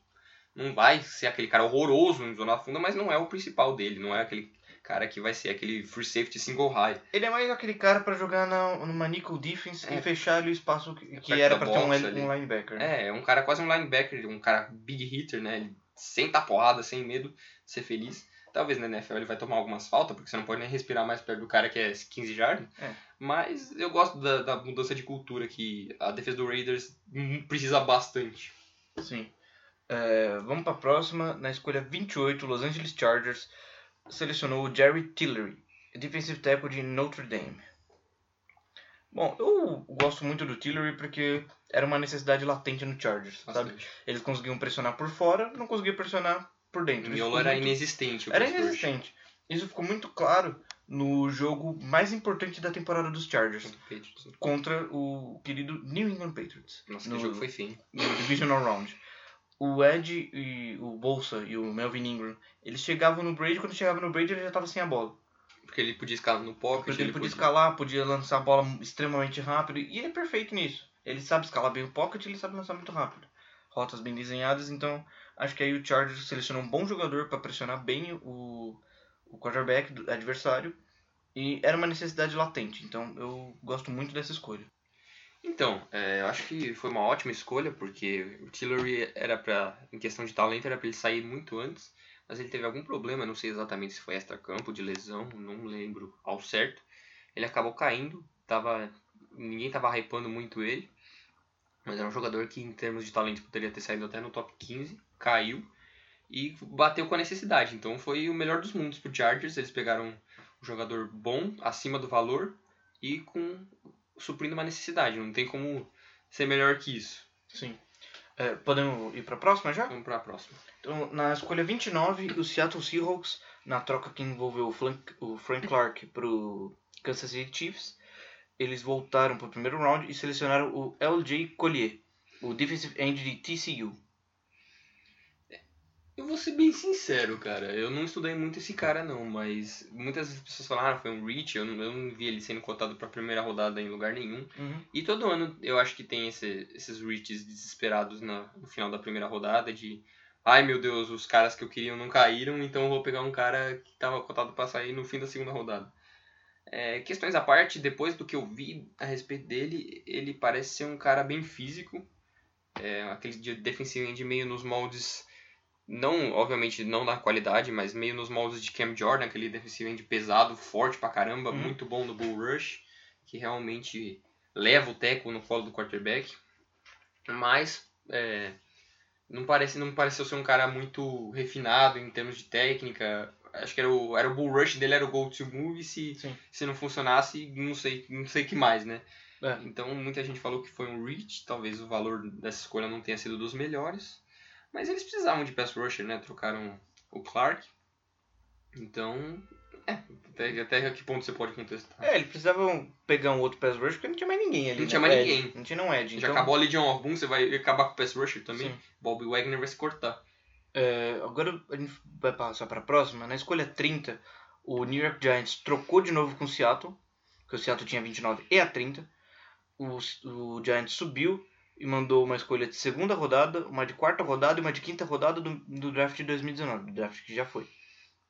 não vai ser aquele cara horroroso em zona funda, mas não é o principal dele. Não é aquele cara que vai ser aquele free safety single high. Ele é mais aquele cara pra jogar na, numa nickel defense É. e fechar ali o espaço que, que Perto era da pra ter um, ali. um linebacker. né? É, é um cara quase um linebacker, um cara big hitter, né? Ele senta a porrada, sem medo de ser feliz. Talvez na NFL ele vai tomar algumas faltas, porque você não pode nem respirar mais perto do cara que é 15 jardas. É. Mas eu gosto da, da mudança de cultura que a defesa do Raiders hum, precisa bastante. Sim. É, vamos pra próxima. Na escolha 28, Los Angeles Chargers selecionou o Jerry Tillery, defensive tackle de Notre Dame. Bom, eu gosto muito do Tillery porque era uma necessidade latente no Chargers, sabe? Bastante. Eles conseguiam pressionar por fora, não conseguiam pressionar por O dentro. Isso miolo era muito- inexistente. o Era inexistente. Isso ficou muito claro no jogo mais importante da temporada dos Chargers, Patriots. contra o querido New England Patriots. Nossa, no, que jogo foi feio. no Divisional Round. O Ed e o Bolsa e o Melvin Ingram, eles chegavam no Brady, quando chegava no Brady ele já estava sem a bola. Porque ele podia escalar no pocket, Porque ele podia escalar, podia lançar a bola extremamente rápido, e ele é perfeito nisso. Ele sabe escalar bem o pocket, ele sabe lançar muito rápido. Rotas bem desenhadas, então acho que aí o Chargers selecionou um bom jogador para pressionar bem o, o quarterback do adversário, e era uma necessidade latente, então eu gosto muito dessa escolha. Então, é, eu acho que foi uma ótima escolha, porque o Tillery era pra, em questão de talento, era pra ele sair muito antes, mas ele teve algum problema, não sei exatamente se foi extra-campo, de lesão, não lembro ao certo. Ele acabou caindo, tava, ninguém tava hypando muito ele, mas era um jogador que, em termos de talento, poderia ter saído até no top 15, caiu e bateu com a necessidade. Então foi o melhor dos mundos pro Chargers, eles pegaram um jogador bom, acima do valor e com suprindo uma necessidade. Não tem como ser melhor que isso. Sim. É, podemos ir para a próxima já? Vamos para a próxima. Então, na escolha 29, o Seattle Seahawks, na troca que envolveu o, Frank, o Frank Clark para o Kansas City Chiefs, eles voltaram para o primeiro round e selecionaram o LJ Collier, o defensive end de TCU. Eu vou ser bem sincero, cara. Eu não estudei muito esse cara, não, mas muitas pessoas falaram, ah, foi um reach. Eu não, eu não vi ele sendo cotado para a primeira rodada em lugar nenhum. Uhum. E todo ano eu acho que tem esse- esses reaches desesperados na- no final da primeira rodada de ai meu Deus, os caras que eu queria não caíram, então eu vou pegar um cara que estava cotado para sair no fim da segunda rodada. É, questões à parte, depois do que eu vi a respeito dele, ele parece ser um cara bem físico, é, aquele de end meio nos moldes, não, obviamente não na qualidade, mas meio nos moldes de Cam Jordan, aquele defensivo end pesado, forte pra caramba, Uhum. muito bom no bull rush, que realmente leva o teco no colo do quarterback, mas é, não, parece, não pareceu ser um cara muito refinado em termos de técnica. Acho que era o, era o bull rush dele, era o go to move. Se, Sim. se não funcionasse, não sei não sei que mais, né? É. Então muita gente falou que foi um reach, talvez o valor dessa escolha não tenha sido dos melhores. Mas eles precisavam de pass rusher, né? Trocaram o Clark. Então, é, até, até que ponto você pode contestar? É, eles precisavam pegar um outro pass rush porque não tinha mais ninguém ali. Não né? tinha mais Ed. ninguém. Não tinha um Ed. Já então, acabou a Legion of Boom, você vai acabar com o pass rusher também? Sim. Bob Wagner vai se cortar. É, agora a gente vai passar para a próxima. Na escolha 30, o New York Giants trocou de novo com o Seattle, que o Seattle tinha 29 e a 30. O, o Giants subiu e mandou uma escolha de segunda rodada, uma de quarta rodada e uma de quinta rodada do, do draft de 2019, do draft que já foi.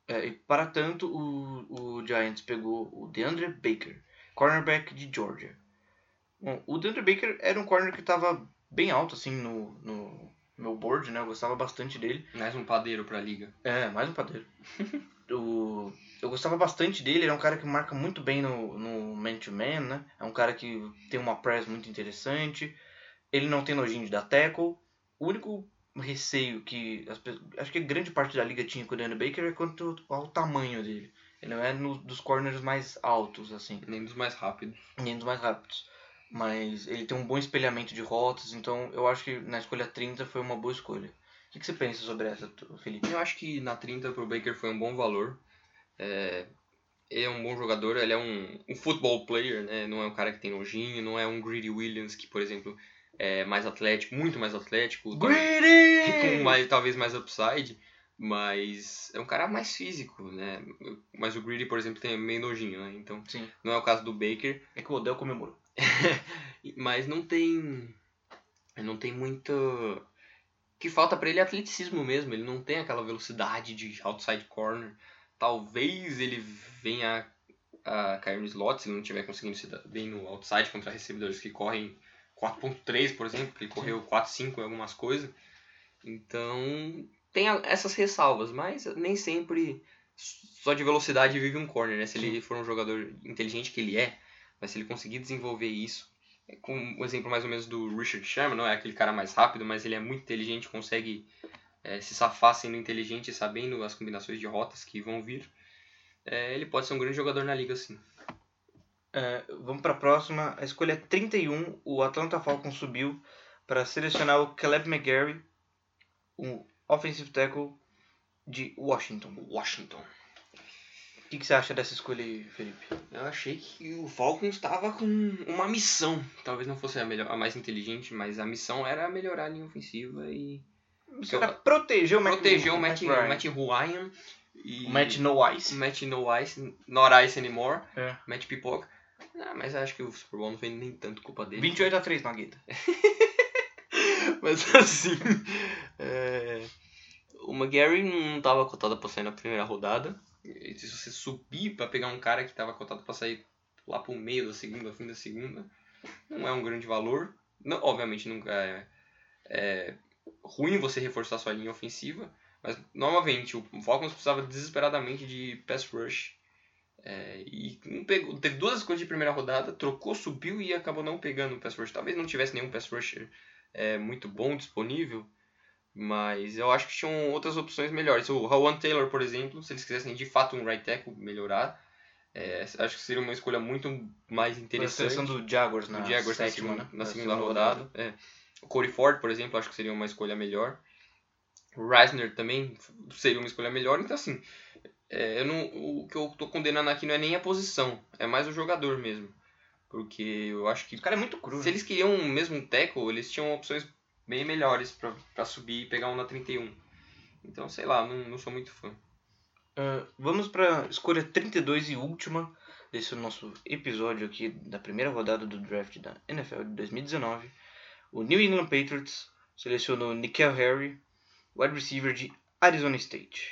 É, e para tanto, o, o Giants pegou o DeAndre Baker, cornerback de Georgia. Bom, o DeAndre Baker era um corner que estava bem alto assim no, no, meu board, né? Eu gostava bastante dele. Mais um padeiro pra liga. É, mais um padeiro. o, eu gostava bastante dele, ele é um cara que marca muito bem no, no man-to-man, né? É um cara que tem uma press muito interessante. Ele não tem nojinho de dar tackle. O único receio que as, acho que grande parte da liga tinha com o Dan Baker é quanto ao tamanho dele. Ele não é no, dos corners mais altos, assim. Nem dos mais rápidos. Nem dos mais rápidos. Mas ele tem um bom espelhamento de rotas, então eu acho que na escolha 30 foi uma boa escolha. O que, que você pensa sobre essa, Felipe? Eu acho que na 30 pro Baker foi um bom valor. É, ele é um bom jogador, ele é um, um football player, né? Não é um cara que tem nojinho, não é um Greedy Williams que, por exemplo, é mais atlético, muito mais atlético. Greedy! Com mais, talvez mais upside, mas é um cara mais físico, né? Mas o Greedy, por exemplo, tem meio nojinho, né? Então, Sim. não é o caso do Baker. É que o Odell comemorou. mas não tem não tem muito o que falta para ele é atleticismo mesmo, ele não tem aquela velocidade de outside corner. Talvez ele venha a cair no slot se ele não estiver conseguindo se dar bem no outside contra recebedores que correm 4.3, por exemplo, que ele correu 4.5 em algumas coisas. Então, tem essas ressalvas, mas nem sempre só de velocidade vive um corner, né? Se ele for um jogador inteligente que ele é, mas se ele conseguir desenvolver isso, é com o um exemplo mais ou menos do Richard Sherman, não é aquele cara mais rápido, mas ele é muito inteligente, consegue é, se safar sendo inteligente e sabendo as combinações de rotas que vão vir, é, ele pode ser um grande jogador na liga, sim. É, vamos para a próxima. A escolha é 31. O Atlanta Falcons subiu para selecionar o Caleb McGarry, um offensive tackle de Washington. Washington. O que, que, você acha dessa escolha aí, Felipe? Eu achei que o Falcons estava com uma missão. Talvez não fosse a, melhor, a mais inteligente, mas a missão era melhorar a linha ofensiva e. Isso era proteger o Matt, proteger o Matt, Matt, Matt Ryan. E o Matt No Ice. Matt No Ice, Not Ice Anymore. É. Matt Pipoca. Ah, mas acho que o Super Bowl não foi nem tanto culpa dele. 28 a 3 na guita. mas assim. é... O McGarry não estava cotado para sair na primeira rodada. Se você subir para pegar um cara que estava cotado para sair lá pro meio da segunda, fim da segunda, não é um grande valor. Não, obviamente nunca é, é ruim você reforçar sua linha ofensiva, mas novamente o Falcons precisava desesperadamente de pass rush. É, e não pegou, teve duas escolhas de primeira rodada, trocou, subiu e acabou não pegando o pass rush. Talvez não tivesse nenhum pass rush é, muito bom disponível, mas eu acho que tinham outras opções melhores. O Rowan Taylor, por exemplo, se eles quisessem de fato um right tackle melhorar, é, acho que seria uma escolha muito mais interessante. A seleção do Jaguars na do Jaguars sétima, na segunda, né? na segunda rodada. É. O Corey Ford, por exemplo, acho que seria uma escolha melhor. O Reisner também seria uma escolha melhor. Então, assim, é, eu não, o que eu tô condenando aqui não é nem a posição, é mais o jogador mesmo. Porque eu acho que. O cara é muito cru. Se eles queriam mesmo um tackle, eles tinham opções bem melhores para subir e pegar um na 31. Então, sei lá, não, não sou muito fã. Uh, vamos para escolha 32 e última desse nosso episódio aqui da primeira rodada do draft da NFL de 2019. O New England Patriots selecionou Nickel Harry, wide receiver de Arizona State.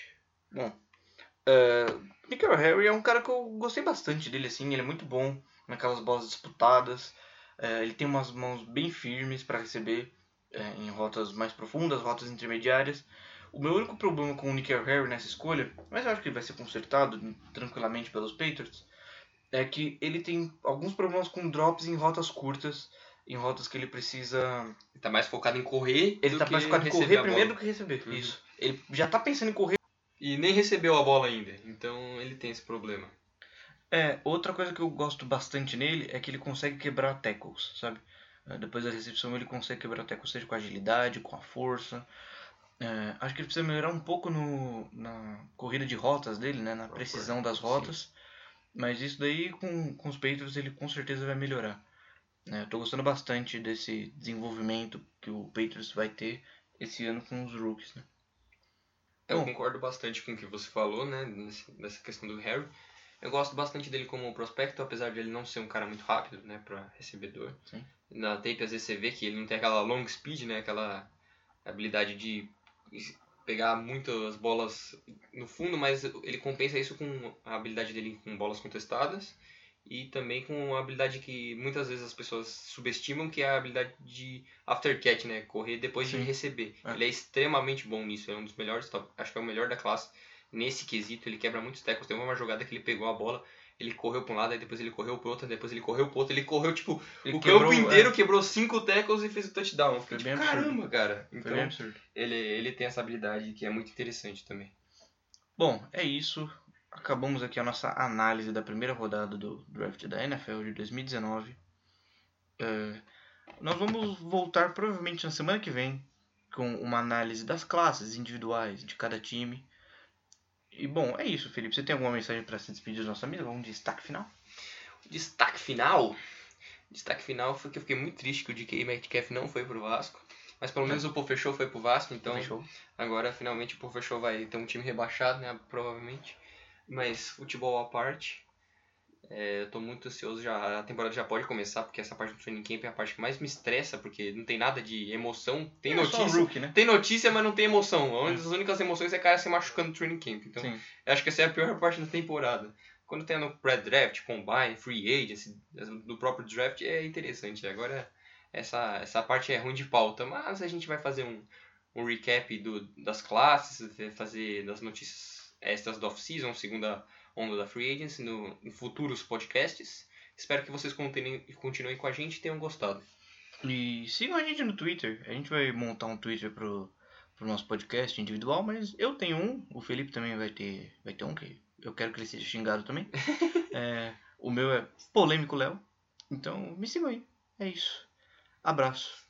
Bom, uh, Nickel Harry é um cara que eu gostei bastante dele, assim, ele é muito bom naquelas bolas disputadas, uh, ele tem umas mãos bem firmes para receber uh, em rotas mais profundas, rotas intermediárias. O meu único problema com o Nickel Harry nessa escolha, mas eu acho que ele vai ser consertado tranquilamente pelos Patriots, é que ele tem alguns problemas com drops em rotas curtas, em rotas que ele precisa. Ele tá mais focado em correr. Ele tá mais focado em correr primeiro do que receber. Uhum. Isso. Ele já tá pensando em correr. E nem recebeu a bola ainda. Então ele tem esse problema. É, outra coisa que eu gosto bastante nele é que ele consegue quebrar tackles, sabe? Depois da recepção ele consegue quebrar tackles, seja com agilidade, com a força. É, acho que ele precisa melhorar um pouco no, na corrida de rotas dele, né? Na precisão das rotas. Sim. Mas isso daí com, com os Patriots ele com certeza vai melhorar. É, Estou gostando bastante desse desenvolvimento que o Patriots vai ter esse ano com os rookies. Né? Eu Bom, concordo bastante com o que você falou, né? Nessa questão do Harry. Eu gosto bastante dele como prospecto, apesar de ele não ser um cara muito rápido, né? Para recebedor. Sim. Na tape às vezes você vê que ele não tem aquela long speed, né? Aquela habilidade de pegar muitas bolas no fundo, mas ele compensa isso com a habilidade dele com bolas contestadas e também com a habilidade que muitas vezes as pessoas subestimam, que é a habilidade de aftercat, né? Correr depois Sim. de receber. É. Ele é extremamente bom nisso, é um dos melhores, acho que é o melhor da classe. Nesse quesito, ele quebra muitos tackles. Teve uma jogada que ele pegou a bola, ele correu pra um lado, aí depois ele correu pro outro, depois ele correu pro outro, ele correu, tipo, Ele o quebrou, campo inteiro é, quebrou cinco tackles e fez o touchdown. Fiquei, bem tipo, absurdo. caramba, cara. Então, ele, ele tem essa habilidade que é muito interessante também. Bom, é isso. Acabamos aqui a nossa análise da primeira rodada do draft da NFL de 2019. É, nós vamos voltar provavelmente na semana que vem com uma análise das classes individuais de cada time. E bom, é isso, Felipe. Você tem alguma mensagem para se despedir dos nossos amigos? Vamos de destaque final? Destaque final. Destaque final foi que eu fiquei muito triste que o DK Metcalf não foi pro Vasco. Mas pelo menos o Pô Fechou foi pro Vasco, então agora finalmente o Pô Fechou vai ter um time rebaixado, né? Provavelmente. Mas futebol à parte. É, eu tô muito ansioso já. A temporada já pode começar, porque essa parte do training camp é a parte que mais me estressa, porque não tem nada de emoção. Tem É notícia. rookie, né? Tem notícia, mas não tem emoção. A única- As únicas emoções é cara se machucando no training camp. Então, Sim. acho que essa é a pior parte da temporada. Quando tem no pré-draft, combine, free agency, do próprio draft, é interessante. Agora, essa, essa parte é ruim de pauta, mas a gente vai fazer um, um recap do, das classes, fazer das notícias extras do off-season, segunda onda da free agency, no, em futuros podcasts. Espero que vocês continuem, continuem com a gente e tenham gostado. E sigam a gente no Twitter. A gente vai montar um Twitter pro, pro nosso podcast individual, mas eu tenho um, o Felipe também vai ter, vai ter um, que eu quero que ele seja xingado também. É, o meu é Polêmico Léo. Então me sigam aí. É isso. Abraço.